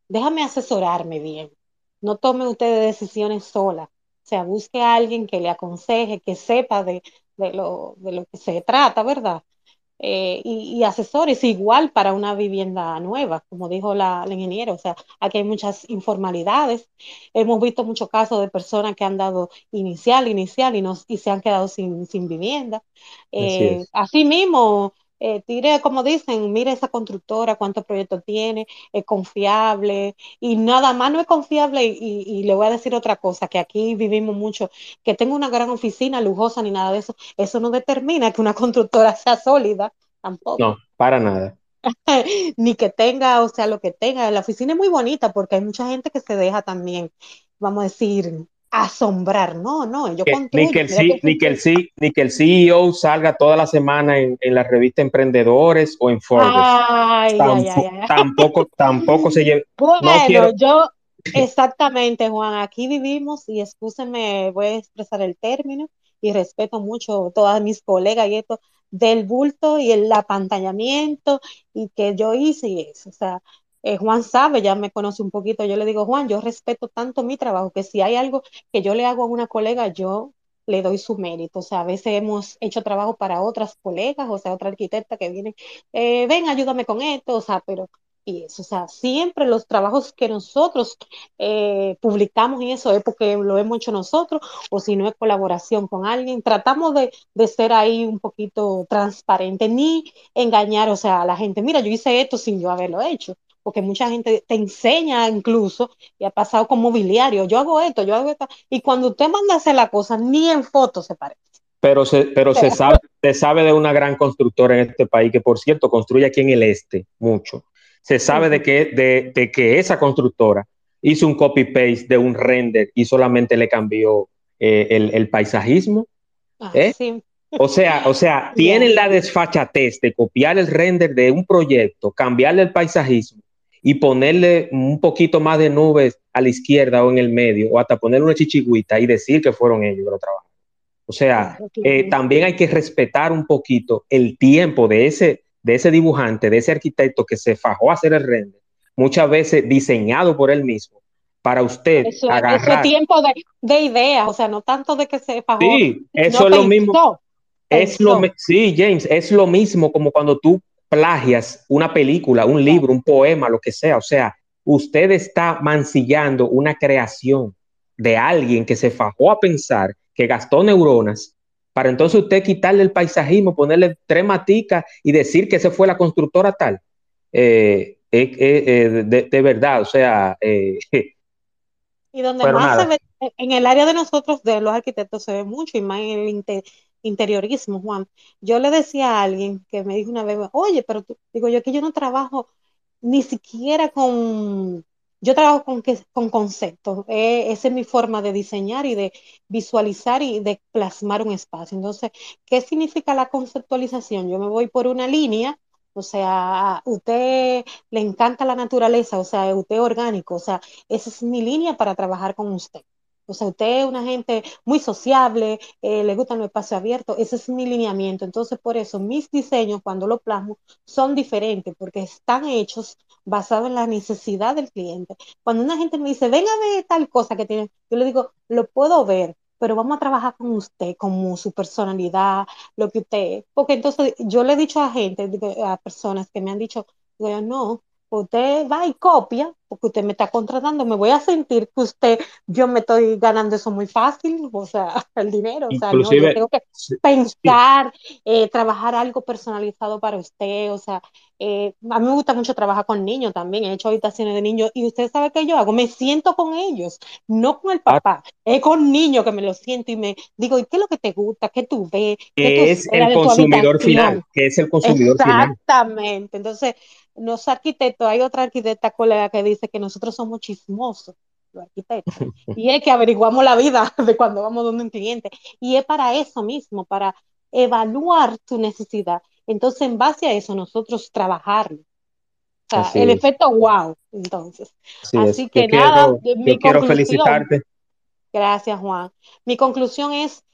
déjame asesorarme bien. No tome usted decisiones sola. O sea, busque a alguien que le aconseje, que sepa de, lo, de lo que se trata, ¿verdad? Eh, y, asesores igual para una vivienda nueva, como dijo la, ingeniera. O sea, aquí hay muchas informalidades. Hemos visto muchos casos de personas que han dado inicial, inicial y, no, y se han quedado sin, sin vivienda. Eh, así mismo, eh, tire, como dicen, mire esa constructora, cuántos proyectos tiene, es confiable y nada más no es confiable y, le voy a decir otra cosa, que aquí vivimos mucho, que tengo una gran oficina lujosa ni nada de eso, eso no determina que una constructora sea sólida tampoco. No, para nada. ni que tenga, o sea, lo que tenga. La oficina es muy bonita porque hay mucha gente que se deja también, vamos a decir, asombrar, no, no, yo ni, que el ni, que el ni que el CEO salga toda la semana en, la revista Emprendedores o en Forbes. Ay, tampoco, tampoco se lleve. Bueno, yo, exactamente, Juan, aquí vivimos y escúsenme, voy a expresar el término y respeto mucho a todas mis colegas y esto del bulto y el apantallamiento y que yo hice y eso, o sea, eh, Juan sabe, ya me conoce un poquito, yo le digo, Juan, yo respeto tanto mi trabajo que si hay algo que yo le hago a una colega, yo le doy su mérito. O sea, a veces hemos hecho trabajo para otras colegas, o sea, otra arquitecta que viene, eh, ven, ayúdame con esto, o sea, pero y eso, o sea, siempre los trabajos que nosotros eh, publicamos y eso es porque lo hemos hecho nosotros o si no es colaboración con alguien, tratamos de, de ser ahí un poquito transparente, ni engañar, o sea, a la gente, mira, yo hice esto sin yo haberlo hecho, porque mucha gente te enseña incluso, y ha pasado con mobiliario, yo hago esto, yo hago esto, y cuando usted manda a hacer la cosa, ni en foto se parece. Pero se, pero se sabe, se sabe de una gran constructora en este país, que por cierto construye aquí en el este mucho. Se sabe de, que, de, de que esa constructora hizo un copy-paste de un render y solamente le cambió eh, el, el, paisajismo. Ah, ¿eh? sí. O sea, o sea, tienen la desfachatez de copiar el render de un proyecto, cambiarle el paisajismo y ponerle un poquito más de nubes a la izquierda o en el medio, o hasta ponerle una chichigüita y decir que fueron ellos los trabajos. O sea, eh, también hay que respetar un poquito el tiempo de ese, de ese dibujante, de ese arquitecto que se fajó a hacer el render, muchas veces diseñado por él mismo, para usted eso, agarrar. Ese tiempo de, de ideas, o sea, no tanto de que se fajó. Sí, eso es lo mismo. Es lo, sí, James, es lo mismo como cuando tú plagias una película, un libro, un poema, lo que sea. O sea, usted está mancillando una creación de alguien que se fajó a pensar, que gastó neuronas, para entonces usted quitarle el paisajismo, ponerle tres maticas y decir que se fue la constructora tal. Eh, eh, eh, de, verdad, o sea... y donde más se ve, en el área de nosotros, de los arquitectos, se ve mucho, y más en el, interiorismo, Juan. Yo le decía a alguien que me dijo una vez, oye, pero tú, digo yo que yo no trabajo ni siquiera con, yo trabajo con, con conceptos, eh, esa es mi forma de diseñar y de visualizar y de plasmar un espacio. Entonces, ¿qué significa la conceptualización? Yo me voy por una línea, o sea, usted le encanta la naturaleza, o sea, usted orgánico, o sea, esa es mi línea para trabajar con usted. O sea, usted es una gente muy sociable, eh, le gusta el espacio abierto, ese es mi lineamiento. Entonces, por eso mis diseños, cuando los plasmo, son diferentes porque están hechos basados en la necesidad del cliente. Cuando una gente me dice, venga a ver tal cosa que tiene, yo le digo, lo puedo ver, pero vamos a trabajar con usted, como su personalidad, lo que usted, porque entonces yo le he dicho a gente, a personas que me han dicho, no, usted va y copia, porque usted me está contratando, me voy a sentir que usted, yo me estoy ganando eso muy fácil, o sea, el dinero, o sea, no, yo tengo que pensar, eh, trabajar algo personalizado para usted, o sea, eh, a mí me gusta mucho trabajar con niños también, he hecho habitaciones de niños y usted sabe que yo hago, me siento con ellos, no con el ah. papá, es con niños que me lo siento y me digo, ¿y qué es lo que te gusta? ¿Qué tú ves? ¿Qué es el consumidor final? ¿Qué es el consumidor final? Exactamente, entonces los arquitectos, hay otra arquitecta colega que dice que nosotros somos chismosos, los arquitectos, y es que averiguamos la vida de cuando vamos donde un cliente, y es para eso mismo, para evaluar tu necesidad. Entonces, en base a eso, nosotros trabajarlo. O sea, el efecto wow, entonces. Así, que nada, yo quiero felicitarte. Gracias, Juan. Mi conclusión es,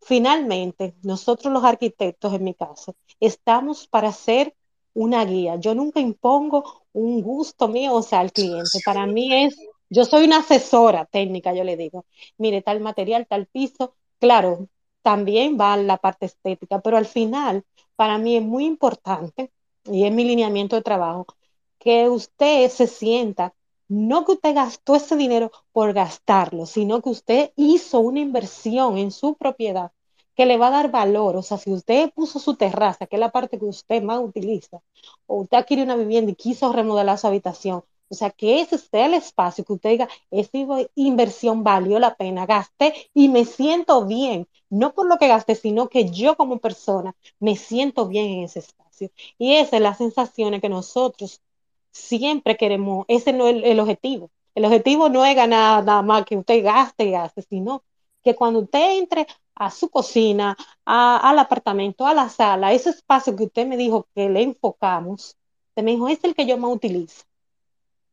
finalmente, nosotros los arquitectos, en mi caso, estamos para ser una guía. Yo nunca impongo un gusto mío, o sea, al cliente. Para mí es, yo soy una asesora técnica, yo le digo, mire, tal material, tal piso, claro, también va la parte estética, pero al final, para mí es muy importante, y es mi lineamiento de trabajo, que usted se sienta, no que usted gastó ese dinero por gastarlo, sino que usted hizo una inversión en su propiedad que le va a dar valor. O sea, si usted puso su terraza, que es la parte que usted más utiliza, o usted adquiere una vivienda y quiso remodelar su habitación, o sea, que ese sea el espacio que usted diga, esa inversión valió la pena, gasté y me siento bien, no por lo que gasté, sino que yo como persona me siento bien en ese espacio. Y esa es la sensación que nosotros siempre queremos, ese no es el, el objetivo. El objetivo no es ganar nada más que usted gaste y gaste, sino que cuando usted entre a su cocina, al apartamento, a la sala, ese espacio que usted me dijo que le enfocamos, usted me dijo, es el que yo más utilizo.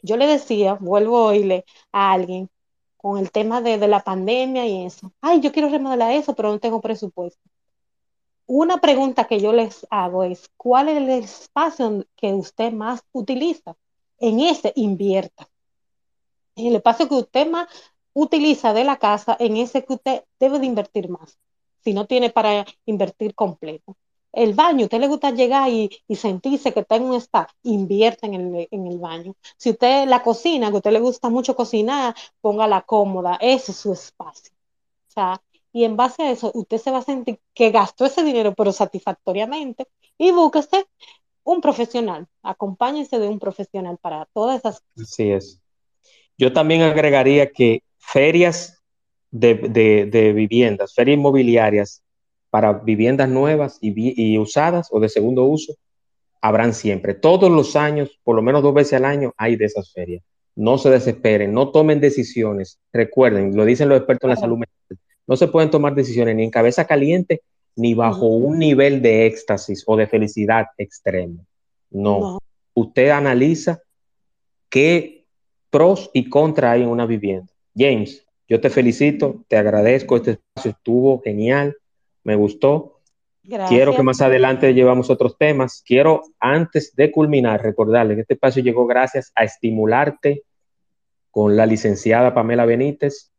Yo le decía, vuelvo a oírle a alguien con el tema de, de la pandemia y eso, ay, yo quiero remodelar eso, pero no tengo presupuesto. Una pregunta que yo les hago es, ¿cuál es el espacio que usted más utiliza? En ese invierta. En el espacio que usted más utiliza de la casa en ese que usted debe de invertir más, si no tiene para invertir completo. El baño, usted le gusta llegar y, sentirse que está en un spa, invierta en el, en el baño. Si usted la cocina, que a usted le gusta mucho cocinar, póngala cómoda, ese es su espacio. O sea, y en base a eso, usted se va a sentir que gastó ese dinero, pero satisfactoriamente, y búsquese un profesional, acompáñese de un profesional para todas esas cosas. Así es. Yo también agregaría que ferias de, viviendas, ferias inmobiliarias para viviendas nuevas y, usadas o de segundo uso, habrán siempre. Todos los años, por lo menos dos veces al año, hay de esas ferias. No se desesperen, no tomen decisiones. Recuerden, lo dicen los expertos en la salud mental, no se pueden tomar decisiones ni en cabeza caliente ni bajo un nivel de éxtasis o de felicidad extremo. no. Usted analiza qué pros y contras hay en una vivienda James, yo te felicito, te agradezco, este espacio estuvo genial, me gustó. Quiero que más adelante llevamos otros temas. Quiero, antes de culminar, recordarle que este espacio llegó gracias a Estimularte con la licenciada Pamela Benítez,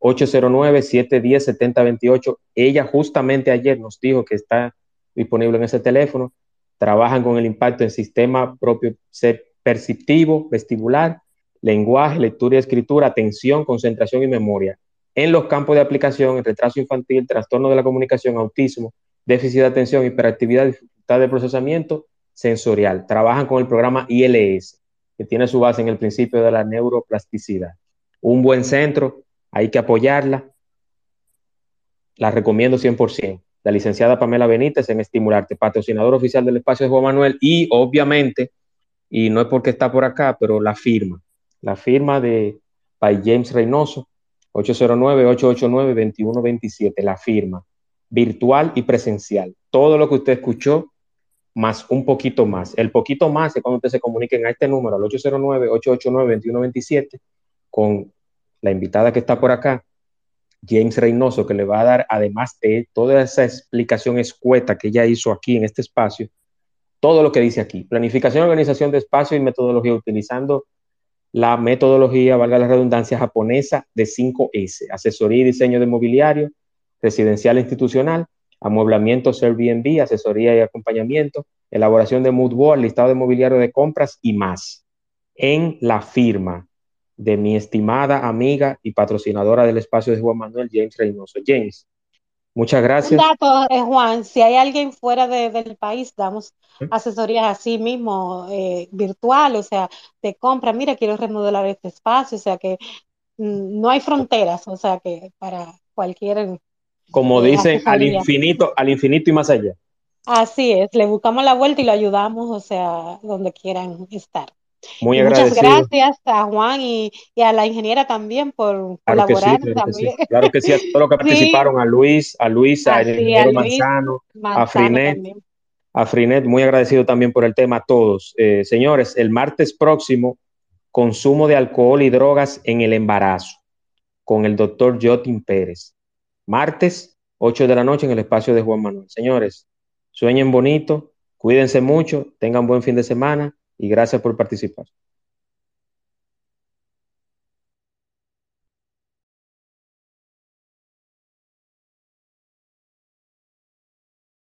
809-710-7028. Ella justamente ayer nos dijo que está disponible en ese teléfono. Trabajan con el impacto en sistema propio perceptivo, vestibular lenguaje, lectura y escritura, atención, concentración y memoria. En los campos de aplicación, en retraso infantil, trastorno de la comunicación, autismo, déficit de atención, hiperactividad, dificultad de procesamiento sensorial. Trabajan con el programa ILS, que tiene su base en el principio de la neuroplasticidad. Un buen centro, hay que apoyarla. La recomiendo 100%. La licenciada Pamela Benítez en Estimularte, patrocinador oficial del espacio de Juan Manuel y obviamente, y no es porque está por acá, pero la firma la firma de by James Reynoso, 809-889-2127, la firma, virtual y presencial. Todo lo que usted escuchó, más un poquito más. El poquito más es cuando usted se comunique a este número, al 809-889-2127, con la invitada que está por acá, James Reynoso, que le va a dar, además de toda esa explicación escueta que ella hizo aquí en este espacio, todo lo que dice aquí. Planificación, organización de espacio y metodología utilizando la metodología, valga la redundancia, japonesa de 5S, asesoría y diseño de mobiliario, residencial e institucional, amueblamiento Airbnb, asesoría y acompañamiento, elaboración de mood board, listado de mobiliario de compras y más. En la firma de mi estimada amiga y patrocinadora del espacio de Juan Manuel, James Reynoso. James, muchas gracias. Un dato, eh, Juan, si hay alguien fuera del país, damos asesorías así mismo, eh, virtual, o sea, te compra, mira, quiero remodelar este espacio, o sea que mm, no hay fronteras, o sea que para cualquier... Como eh, dicen, al infinito, al infinito y más allá. Así es, le buscamos la vuelta y lo ayudamos, o sea, donde quieran estar. Muy Muchas gracias a Juan y, a la ingeniera también por colaborar. claro, Que sí, a todos los que participaron, a Luis, a Luisa, a ingeniero Manzano, a Frinet. A Frinet, muy agradecido también por el tema a todos. Eh, señores, el martes próximo, consumo de alcohol y drogas en el embarazo, con el doctor Jotin Pérez. Martes, 8 de la noche en el espacio de Juan Manuel. Señores, sueñen bonito, cuídense mucho, tengan buen fin de semana y gracias por participar.